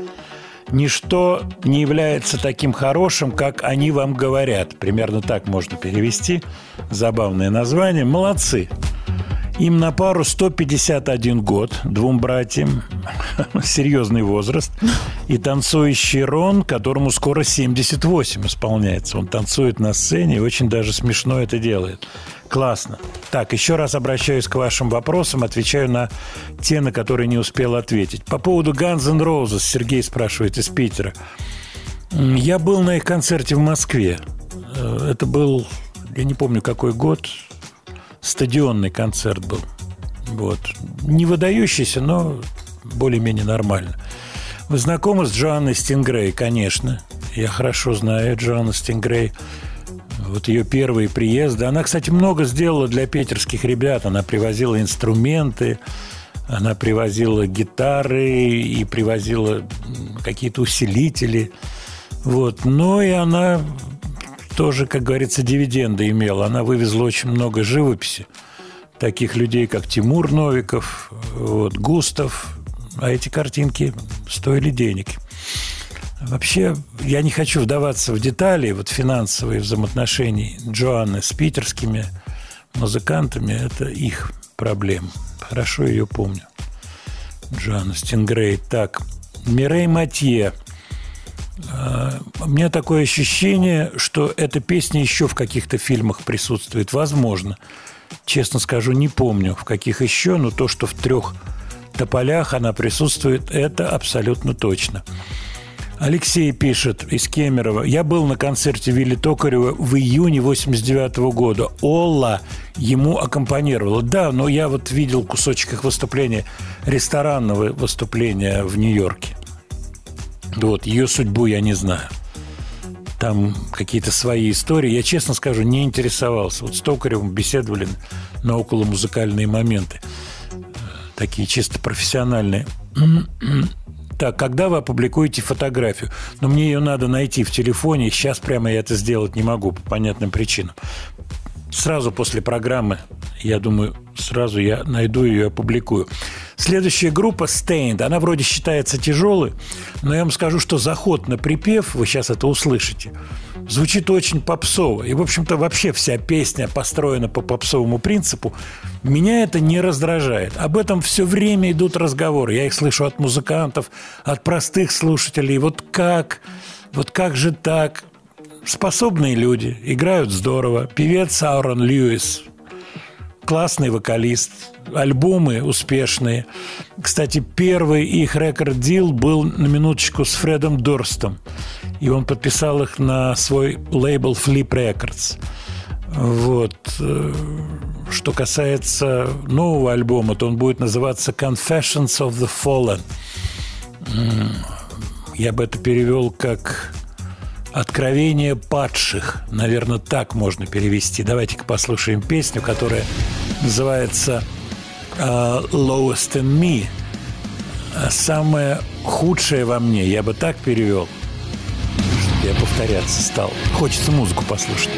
Ничто не является таким хорошим, как они вам говорят. Примерно так можно перевести. Забавное название. Молодцы. Им на пару 151 год, двум братьям, серьезный возраст. И танцующий Рон, которому скоро 78 исполняется. Он танцует на сцене и очень даже смешно это делает. Классно. Так, еще раз обращаюсь к вашим вопросам, отвечаю на те, на которые не успел ответить. По поводу Guns N' Roses Сергей спрашивает из Питера. Я был на их концерте в Москве. Э, Это был, я не помню какой год, стадионный концерт был. Вот. Не выдающийся, но более-менее нормально. Вы знакомы с Джоанной Стингрей? Конечно. Я хорошо знаю Джоанну Стингрей. Вот ее первые приезды. Она, кстати, много сделала для питерских ребят. Она привозила инструменты, она привозила гитары и привозила какие-то усилители. Вот. Но и она тоже, как говорится, дивиденды имела. Она вывезла очень много живописи. Таких людей, как Тимур Новиков, вот, Густав, а эти картинки стоили денег. Вообще, я не хочу вдаваться в детали вот финансовые взаимоотношений Джоанны с питерскими музыкантами. Это их проблема. Хорошо ее помню. Джоанна Стингрей. Так, Мирей Матье. А, У меня такое ощущение, что эта песня еще в каких-то фильмах присутствует. Возможно. Честно скажу, не помню, в каких еще, но то, что в трех тополях она присутствует, это абсолютно точно. Алексей пишет из Кемерово. Я был на концерте Вилли Токарева в июне 89 года. Олла ему аккомпанировала. Да, но я вот видел кусочек их выступления, ресторанного выступления в Нью-Йорке. Вот, ее судьбу я не знаю. Там какие-то свои истории. Я, честно скажу, не интересовался. Вот с Токаревым беседовали на около музыкальные моменты. Такие чисто профессиональные. Так, когда вы опубликуете фотографию? Но мне ее надо найти в телефоне. Сейчас прямо я это сделать не могу по понятным причинам. Сразу после программы, я думаю, сразу я найду ее и опубликую. Следующая группа Stained. Она вроде считается тяжелой, но я вам скажу, что заход на припев, вы сейчас это услышите, звучит очень попсово. И, в общем-то, вообще вся песня построена по попсовому принципу. Меня это не раздражает. Об этом все время идут разговоры. Я их слышу от музыкантов, от простых слушателей. Вот как, вот как же так? Способные люди, играют здорово. Певец Аурон Льюис, классный вокалист, альбомы успешные. Кстати, первый их рекорд-дил был на минуточку с Фредом Дорстом. И он подписал их на свой лейбл Flip Records. Вот. Э, Что касается нового альбома, то он будет называться Confessions of the Fallen. Я бы это перевел как Откровение падших. Наверное, так можно перевести. Давайте-ка послушаем песню, которая называется э, Lowest in Me. А Самое худшее во мне. Я бы так перевел. Я повторяться стал. Хочется музыку послушать.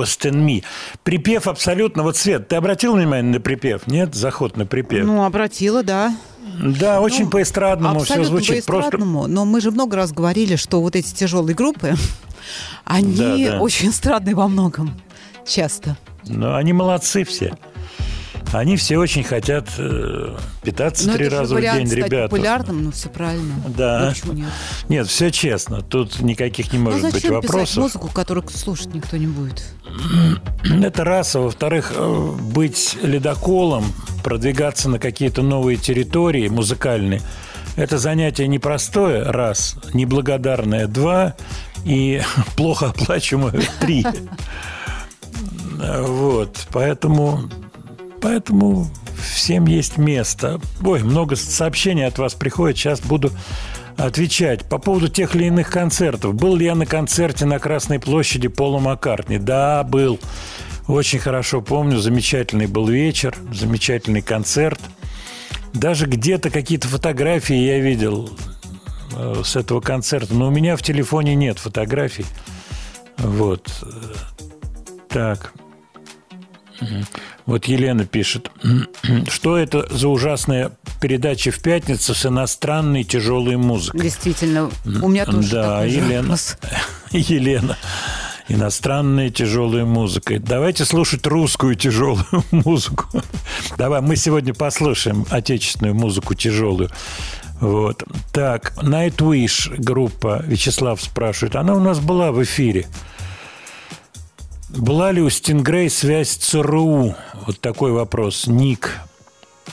Lowest in Me. Припев абсолютно... Вот, Свет, ты обратил внимание на припев? Нет? Заход на припев. Ну, обратила, да. да, очень Ну, по-эстрадному все звучит. Просто по-эстрадному, но мы же много раз говорили, что вот эти тяжелые группы, они Да, да. очень эстрадные во многом. Часто. Ну, они молодцы все. Они все очень хотят э, питаться Но три это раза в день, стать ребята. популярным, ну все правильно. Да. Ну, почему нет? Нет, все честно. Тут никаких не Ну может быть зачем писать вопросов. музыку, которую слушать никто не будет? Это раз. А во-вторых, э, быть ледоколом, продвигаться на какие-то новые территории музыкальные, это занятие непростое, раз, неблагодарное, два, и плохо оплачиваемое, три. Вот, поэтому, поэтому всем есть место. Ой, много сообщений от вас приходит, сейчас буду отвечать. По поводу тех или иных концертов. Был ли я на концерте на Красной площади Пола Маккартни? Да, был. Очень хорошо помню. Замечательный был вечер, замечательный концерт. Даже где-то какие-то фотографии я видел э, с этого концерта. Но у меня в телефоне нет фотографий. Вот. Так. Вот Елена пишет. Что это за ужасная передача в пятницу с иностранной тяжелой музыкой? Действительно, у меня тоже Да, такой Елена. Елена. Иностранная тяжелая музыка. Давайте слушать русскую тяжелую музыку. Давай, мы сегодня послушаем отечественную музыку тяжелую. Вот. Так, Nightwish группа, Вячеслав спрашивает. Она у нас была в эфире. Была ли у Стингрей связь с ЦРУ? Вот такой вопрос. Ник.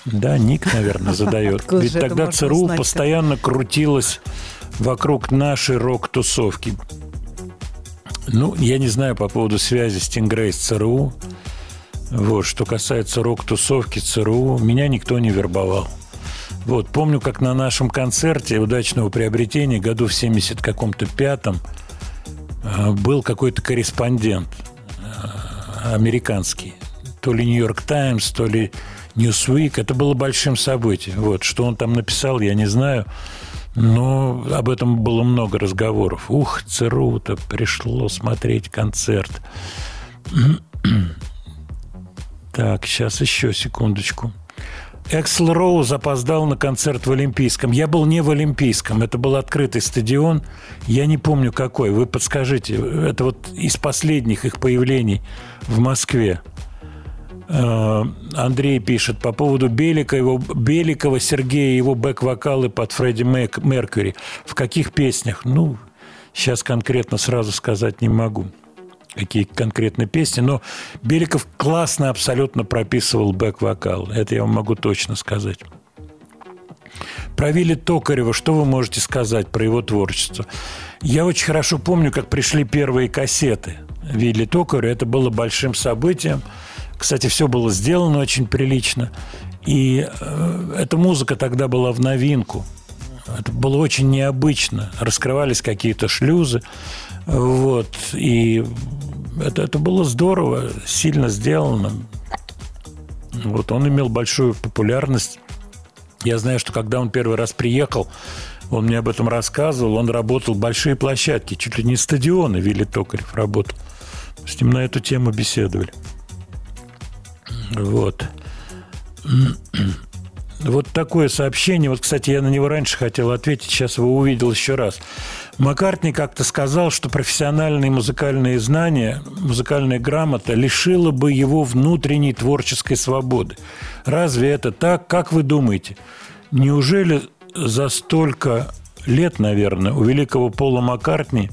Да, Ник, наверное, задает. Откуда Ведь тогда ЦРУ постоянно крутилось вокруг нашей рок-тусовки. Ну, я не знаю по поводу связи Стингрей с ЦРУ. Вот, что касается рок-тусовки ЦРУ, меня никто не вербовал. Вот, помню, как на нашем концерте удачного приобретения году в 70 каком-то пятом э, был какой-то корреспондент американский. То ли Нью-Йорк Таймс, то ли Ньюсвик. Это было большим событием. Вот, что он там написал, я не знаю. Но об этом было много разговоров. Ух, ЦРУ-то пришло смотреть концерт. Так, сейчас еще секундочку. Эксел Роуз опоздал на концерт в Олимпийском. Я был не в Олимпийском. Это был открытый стадион. Я не помню какой. Вы подскажите. Это вот из последних их появлений в Москве. Э, Андрей пишет по поводу Белика, его, Беликова Сергея, его бэк-вокалы под Фредди Мэк- Меркьюри. В каких песнях? Ну, сейчас конкретно сразу сказать не могу какие конкретные песни, но Беликов классно абсолютно прописывал бэк-вокал. Это я вам могу точно сказать. Про Вилли Токарева что вы можете сказать про его творчество? Я очень хорошо помню, как пришли первые кассеты Вилли Токарева. Это было большим событием. Кстати, все было сделано очень прилично. И э, эта музыка тогда была в новинку. Это было очень необычно. Раскрывались какие-то шлюзы. Вот. И это, это было здорово, сильно сделано. Вот он имел большую популярность. Я знаю, что когда он первый раз приехал, он мне об этом рассказывал, он работал большие площадки, чуть ли не стадионы Вилли Токарев работал. С ним на эту тему беседовали. Вот. Вот такое сообщение. Вот, кстати, я на него раньше хотел ответить, сейчас его увидел еще раз. Маккартни как-то сказал, что профессиональные музыкальные знания, музыкальная грамота лишила бы его внутренней творческой свободы. Разве это так? Как вы думаете? Неужели за столько лет, наверное, у великого Пола Маккартни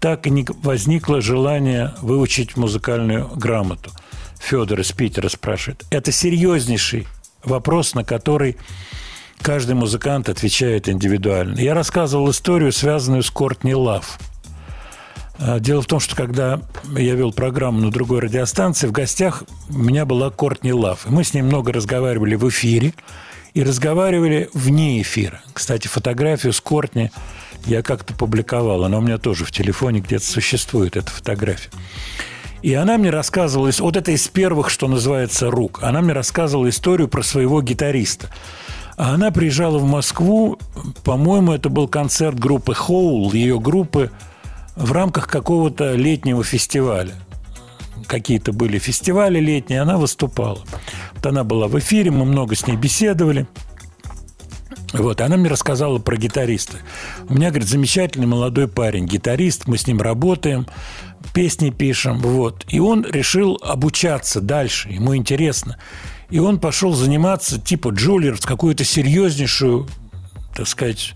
так и не возникло желание выучить музыкальную грамоту? Федор из Питера спрашивает. Это серьезнейший вопрос, на который каждый музыкант отвечает индивидуально. Я рассказывал историю, связанную с Кортни Лав. Дело в том, что когда я вел программу на другой радиостанции, в гостях у меня была Кортни Лав. Мы с ней много разговаривали в эфире и разговаривали вне эфира. Кстати, фотографию с Кортни я как-то публиковал. Она у меня тоже в телефоне где-то существует, эта фотография. И она мне рассказывала, вот это из первых, что называется, рук. Она мне рассказывала историю про своего гитариста. А она приезжала в Москву, по-моему, это был концерт группы Хоул, ее группы, в рамках какого-то летнего фестиваля. какие-то были фестивали летние, она выступала. Вот она была в эфире, мы много с ней беседовали. Вот, она мне рассказала про гитариста. У меня, говорит, замечательный молодой парень, гитарист, мы с ним работаем, песни пишем, вот. И он решил обучаться дальше, ему интересно. И он пошел заниматься типа Джулиер в какую-то серьезнейшую, так сказать,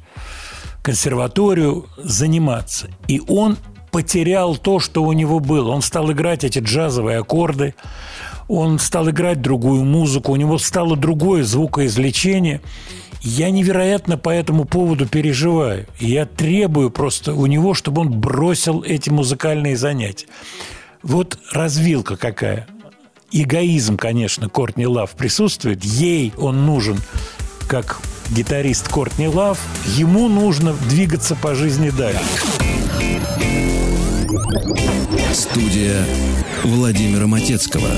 консерваторию заниматься. И он потерял то, что у него было. Он стал играть эти джазовые аккорды, он стал играть другую музыку, у него стало другое звукоизвлечение. Я невероятно по этому поводу переживаю. Я требую просто у него, чтобы он бросил эти музыкальные занятия. Вот развилка какая. Эгоизм, конечно, Кортни Лав присутствует. Ей он нужен как гитарист Кортни Лав. Ему нужно двигаться по жизни дальше. Студия Владимира Матецкого.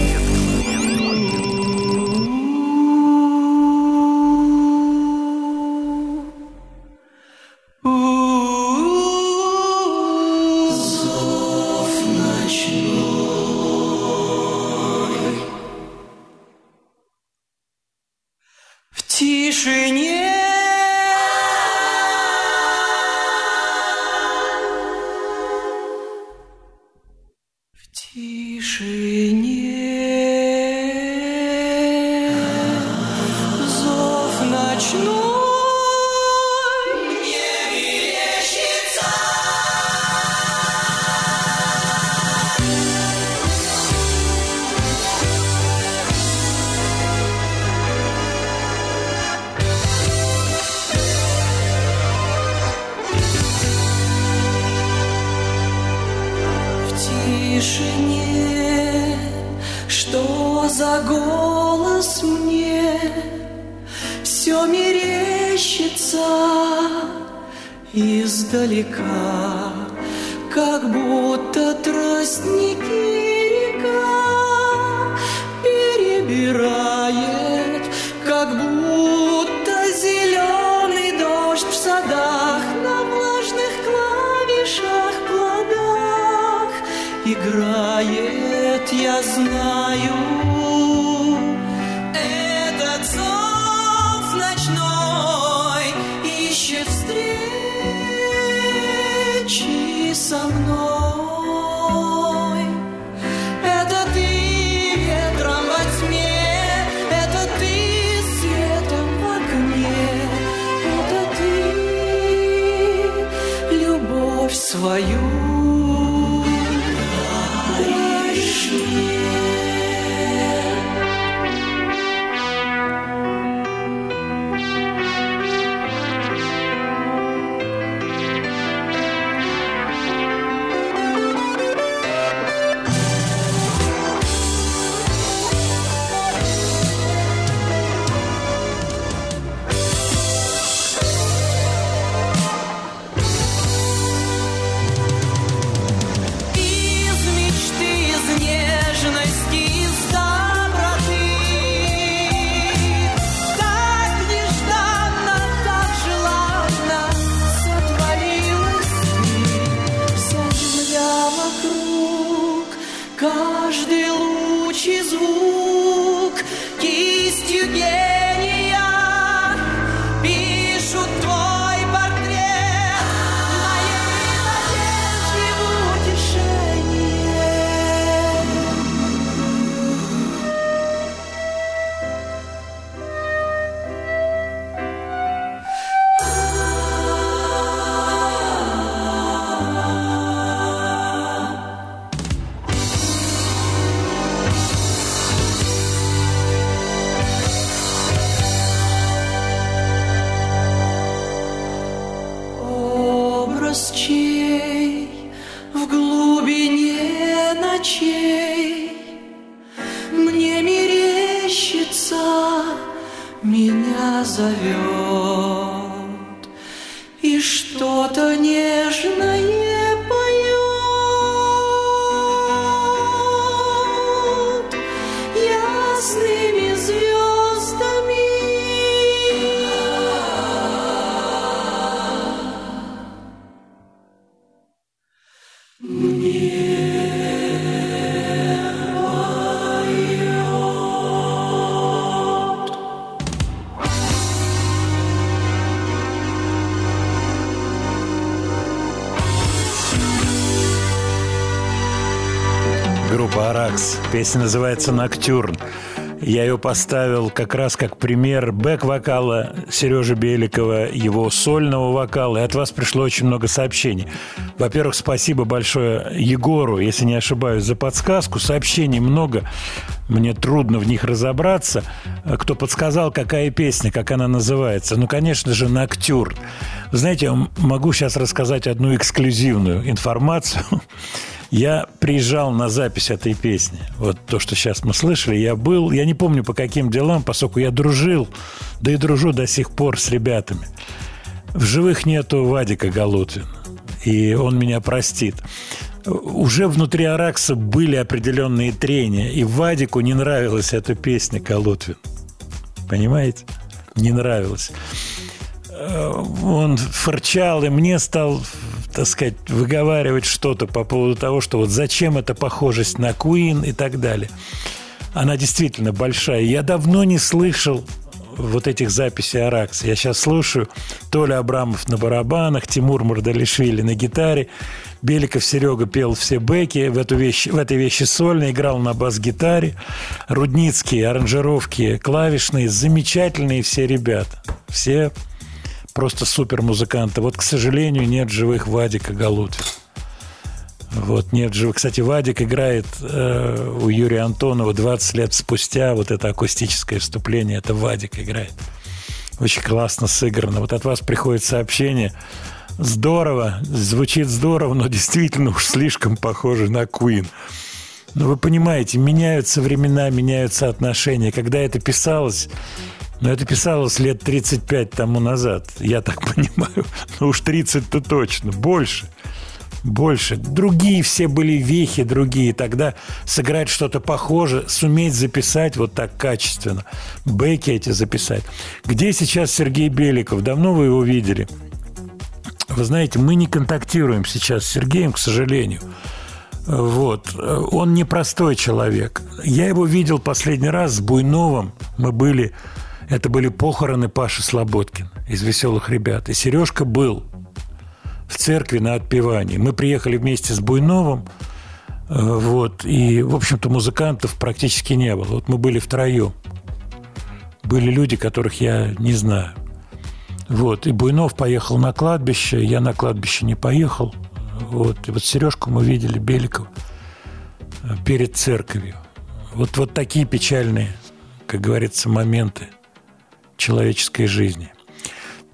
Песня называется «Ноктюрн». Я ее поставил как раз как пример бэк-вокала Сережи Беликова, его сольного вокала. И от вас пришло очень много сообщений. Во-первых, спасибо большое Егору, если не ошибаюсь, за подсказку. Сообщений много. Мне трудно в них разобраться. Кто подсказал, какая песня, как она называется? Ну, конечно же, «Ноктюрн». Знаете, я могу сейчас рассказать одну эксклюзивную информацию. Я приезжал на запись этой песни. Вот то, что сейчас мы слышали, я был, я не помню по каким делам, поскольку я дружил, да и дружу до сих пор с ребятами. В живых нету Вадика Галутвина, и он меня простит. Уже внутри Аракса были определенные трения, и Вадику не нравилась эта песня Галутвин. Понимаете? Не нравилась он фырчал, и мне стал, так сказать, выговаривать что-то по поводу того, что вот зачем эта похожесть на Куин и так далее. Она действительно большая. Я давно не слышал вот этих записей Аракс. Я сейчас слушаю Толя Абрамов на барабанах, Тимур Мурдалишвили на гитаре, Беликов Серега пел все бэки, в, эту вещь, в этой вещи сольно, играл на бас-гитаре, Рудницкие, аранжировки клавишные, замечательные все ребята. Все просто супер музыканты. Вот, к сожалению, нет живых Вадика Галутвина. Вот, нет живых. Кстати, Вадик играет э, у Юрия Антонова 20 лет спустя. Вот это акустическое вступление, это Вадик играет. Очень классно сыграно. Вот от вас приходит сообщение. Здорово, звучит здорово, но действительно уж слишком похоже на Queen. Но вы понимаете, меняются времена, меняются отношения. Когда это писалось, но это писалось лет 35 тому назад, я так понимаю. Ну уж 30-то точно, больше. Больше. Другие все были вехи, другие. Тогда сыграть что-то похожее, суметь записать вот так качественно. Бэки эти записать. Где сейчас Сергей Беликов? Давно вы его видели? Вы знаете, мы не контактируем сейчас с Сергеем, к сожалению. Вот. Он непростой человек. Я его видел последний раз с Буйновым. Мы были это были похороны Паши Слободкина из «Веселых ребят». И Сережка был в церкви на отпевании. Мы приехали вместе с Буйновым, э, вот, и, в общем-то, музыкантов практически не было. Вот мы были втроем. Были люди, которых я не знаю. Вот, и Буйнов поехал на кладбище, я на кладбище не поехал. Вот, и вот Сережку мы видели, Беликова, э, перед церковью. Вот, вот такие печальные, как говорится, моменты человеческой жизни.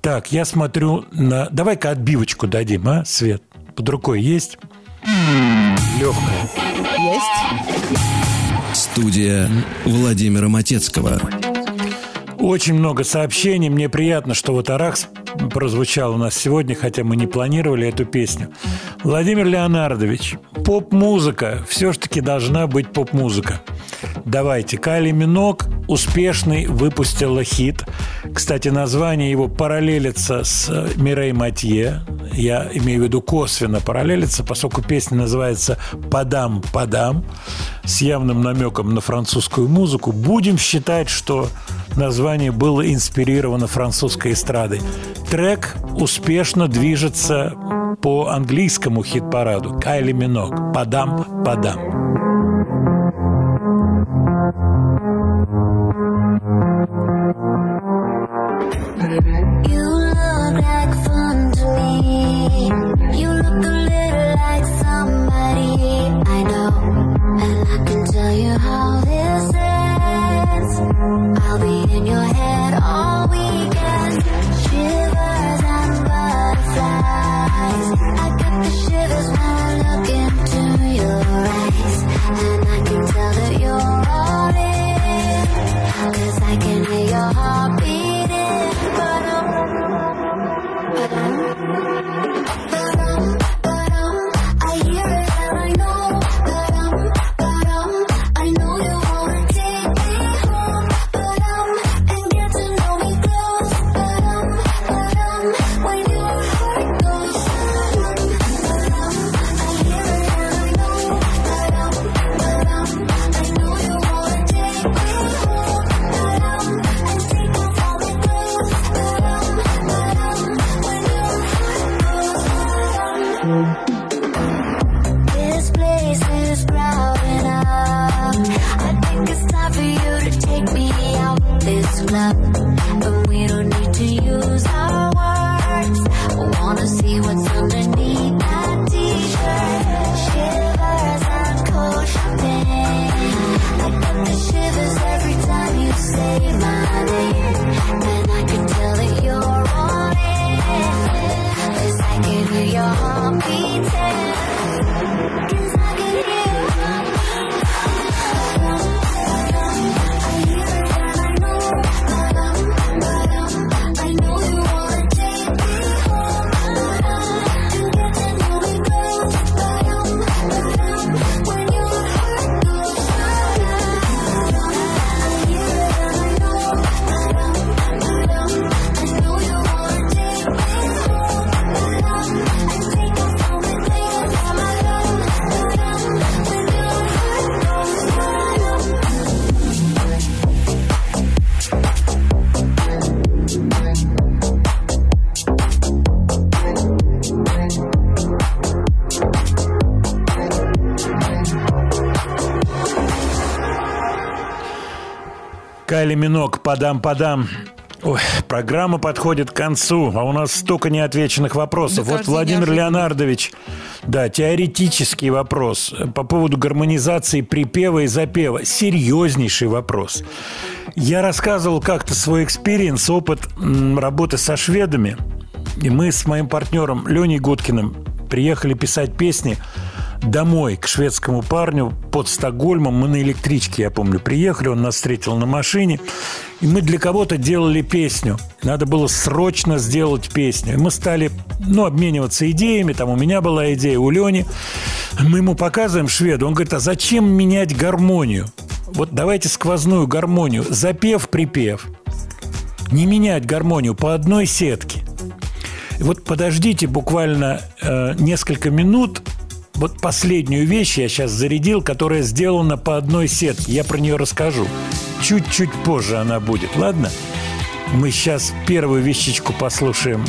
Так, я смотрю на... Давай-ка отбивочку дадим, а, Свет? Под рукой есть? Легкая. Есть? Студия Владимира Матецкого. Очень много сообщений. Мне приятно, что вот Аракс прозвучал у нас сегодня, хотя мы не планировали эту песню. Владимир Леонардович, поп-музыка. Все-таки должна быть поп-музыка. Давайте. Кайли Минок успешный выпустила хит. Кстати, название его параллелится с Мирей Матье. Я имею в виду косвенно параллелится, поскольку песня называется «Подам, подам» с явным намеком на французскую музыку. Будем считать, что название было инспирировано французской эстрадой. Трек успешно движется по английскому хит-параду. Кайли Минок. «Подам, подам». Минок, подам-подам. Ой, программа подходит к концу, а у нас столько неотвеченных вопросов. Да вот Владимир неожиданно. Леонардович, да, теоретический вопрос по поводу гармонизации припева и запева. Серьезнейший вопрос. Я рассказывал как-то свой experience, опыт работы со шведами. И мы с моим партнером Леней Гудкиным приехали писать песни домой к шведскому парню под Стокгольмом. Мы на электричке, я помню, приехали, он нас встретил на машине. И мы для кого-то делали песню. Надо было срочно сделать песню. И мы стали, ну, обмениваться идеями. Там у меня была идея, у Лени. Мы ему показываем шведу. Он говорит, а зачем менять гармонию? Вот давайте сквозную гармонию. Запев, припев. Не менять гармонию по одной сетке. И вот подождите буквально э, несколько минут. Вот последнюю вещь я сейчас зарядил, которая сделана по одной сетке. Я про нее расскажу. Чуть-чуть позже она будет, ладно? Мы сейчас первую вещичку послушаем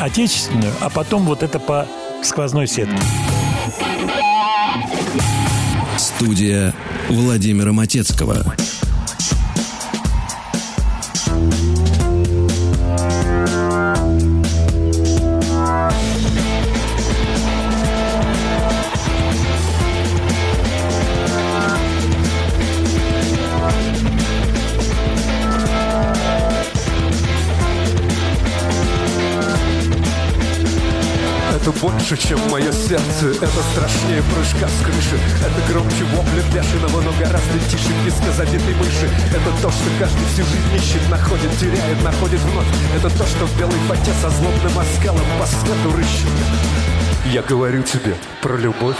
отечественную, а потом вот это по сквозной сетке. Студия Владимира Матецкого. Это больше, чем мое сердце. Это страшнее прыжка с крыши. Это громче вопля бешеного, но гораздо тише писка забитой мыши. Это то, что каждый всю жизнь ищет, находит, теряет, находит вновь. Это то, что в белой фате со злобным оскалом по свету рыщет. Я говорю тебе про любовь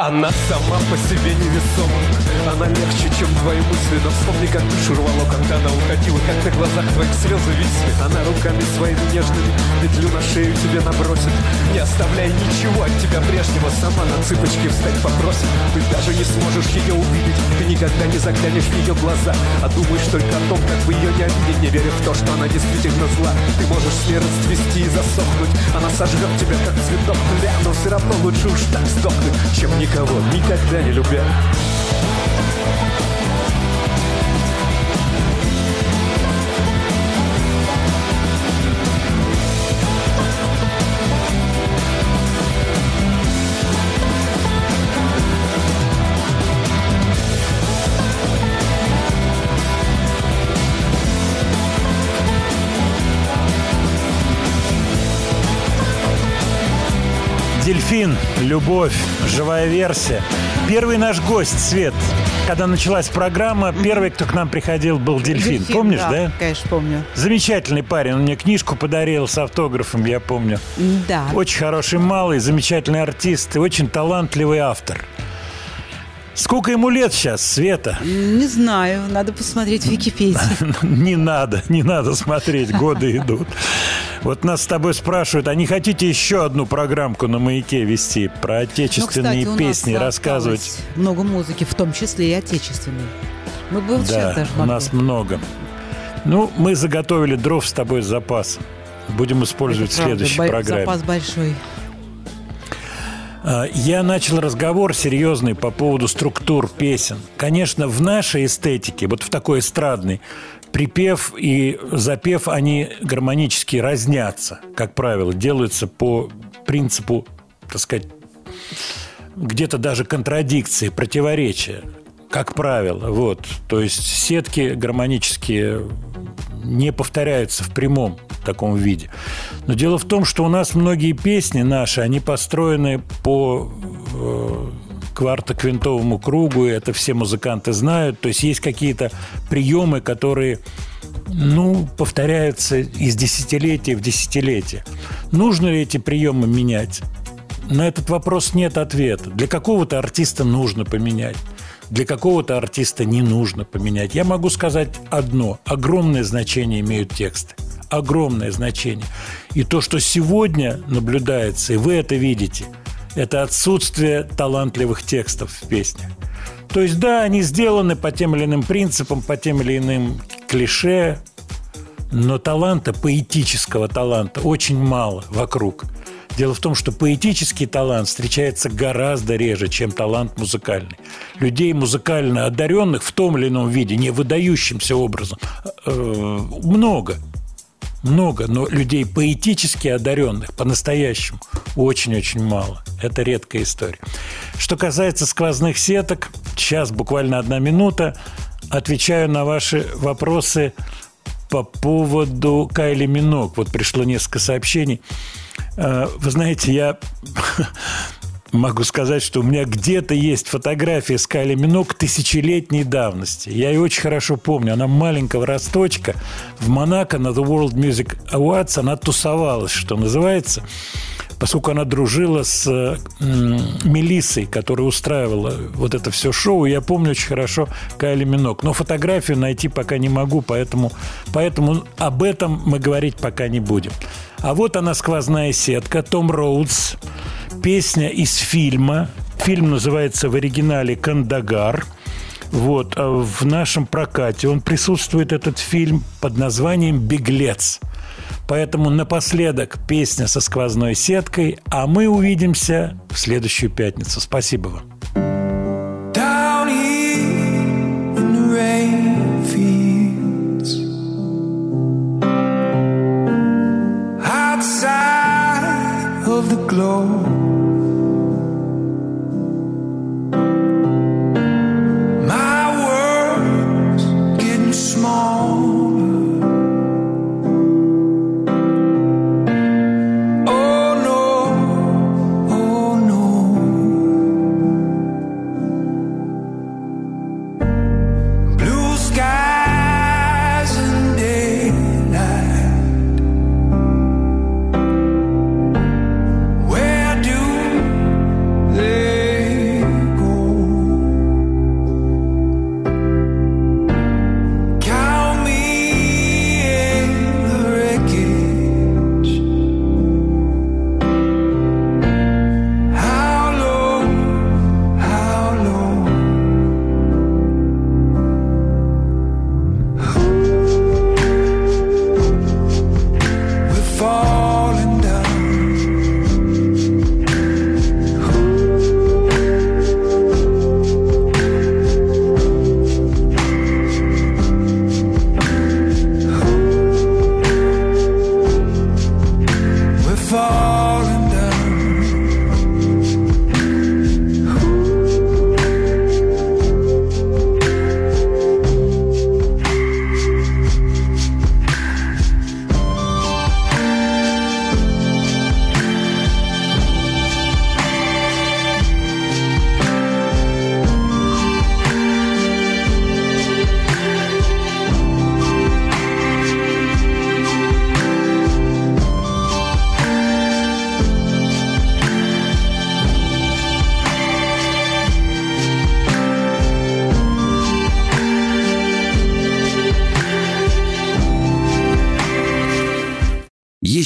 Она сама по себе невесома. Она легче, чем твои мысли. Но вспомни, как душу рвало, когда она уходила Как на глазах твоих слезы висли. Она руками своими нежными Петлю на шею тебе набросит. Не оставляй ничего от тебя прежнего. Сама на цыпочки встать попросит. Ты даже не сможешь ее увидеть. Ты никогда не заглянешь в ее глаза. А думаешь только о том, как бы ее не обидеть. Не веря в то, что она действительно зла. Ты можешь с ней расцвести и засохнуть. Она сожрет тебя, как цветок. Нуля Но все равно лучше уж так сдохнуть Чем никого никогда не любя Дельфин, любовь, живая версия. Первый наш гость, Свет. Когда началась программа, первый, кто к нам приходил, был Дельфин. Помнишь, да? Конечно, помню. Замечательный парень. Он мне книжку подарил с автографом, я помню. Да. Очень хороший малый, замечательный артист и очень талантливый автор. Сколько ему лет сейчас, Света? Не знаю, надо посмотреть в Википедии. Не надо, не надо смотреть, годы идут. Вот нас с тобой спрашивают, а не хотите еще одну программку на «Маяке» вести про Ну, отечественные кстати, у песни, рассказывать? Много музыки, в том числе и отечественной. Мы бы вот Да, даже у могли. нас много. Ну, мы заготовили дров с тобой с запасом. Будем использовать в Правда, следующей бо- программе. Запас большой. А, Я начал разговор серьезный по поводу структур песен. Конечно, в нашей эстетике, вот в такой эстрадной, припев и запев, они гармонически разнятся, как правило, делаются по принципу, так сказать, где-то даже контрадикции, противоречия, как правило. Вот. То есть сетки гармонические не повторяются в прямом таком виде. Но дело в том, что у нас многие песни наши, они построены по э, квартоквинтовому кругу, и это все музыканты знают. То есть есть какие-то приемы, которые ну, повторяются из десятилетия в десятилетие. Нужно ли эти приемы менять? На этот вопрос нет ответа. Для какого-то артиста нужно поменять, для какого-то артиста не нужно поменять. Я могу сказать одно. Огромное значение имеют тексты. Огромное значение. И то, что сегодня наблюдается, и вы это видите, это отсутствие талантливых текстов в песнях. То есть, да, они сделаны по тем или иным принципам, по тем или иным клише, но таланта, поэтического таланта очень мало вокруг. Дело в том, что поэтический талант встречается гораздо реже, чем талант музыкальный. Людей музыкально одаренных в том или ином виде, не выдающимся образом, э, много. Много, но людей поэтически одаренных по-настоящему очень-очень мало. Это редкая история. Что касается сквозных сеток, сейчас буквально одна минута. Отвечаю на ваши вопросы по поводу Кайли Минок. Вот пришло несколько сообщений. Э, Вы знаете, я могу сказать, что у меня где-то есть фотография с Кайли Минок тысячелетней давности. Я ее очень хорошо помню. Она маленького росточка в Монако на The World Music Awards. Она тусовалась, что называется поскольку она дружила с э, Мелиссой, которая устраивала вот это все шоу, я помню очень хорошо Кайли Минок. Но фотографию найти пока не могу, поэтому, поэтому об этом мы говорить пока не будем. А вот она сквозная сетка, Том Роудс, песня из фильма. Фильм называется в оригинале «Кандагар». Вот, а в нашем прокате он присутствует, этот фильм, под названием «Беглец». Поэтому напоследок песня со сквозной сеткой, а мы увидимся в следующую пятницу. Спасибо вам. Down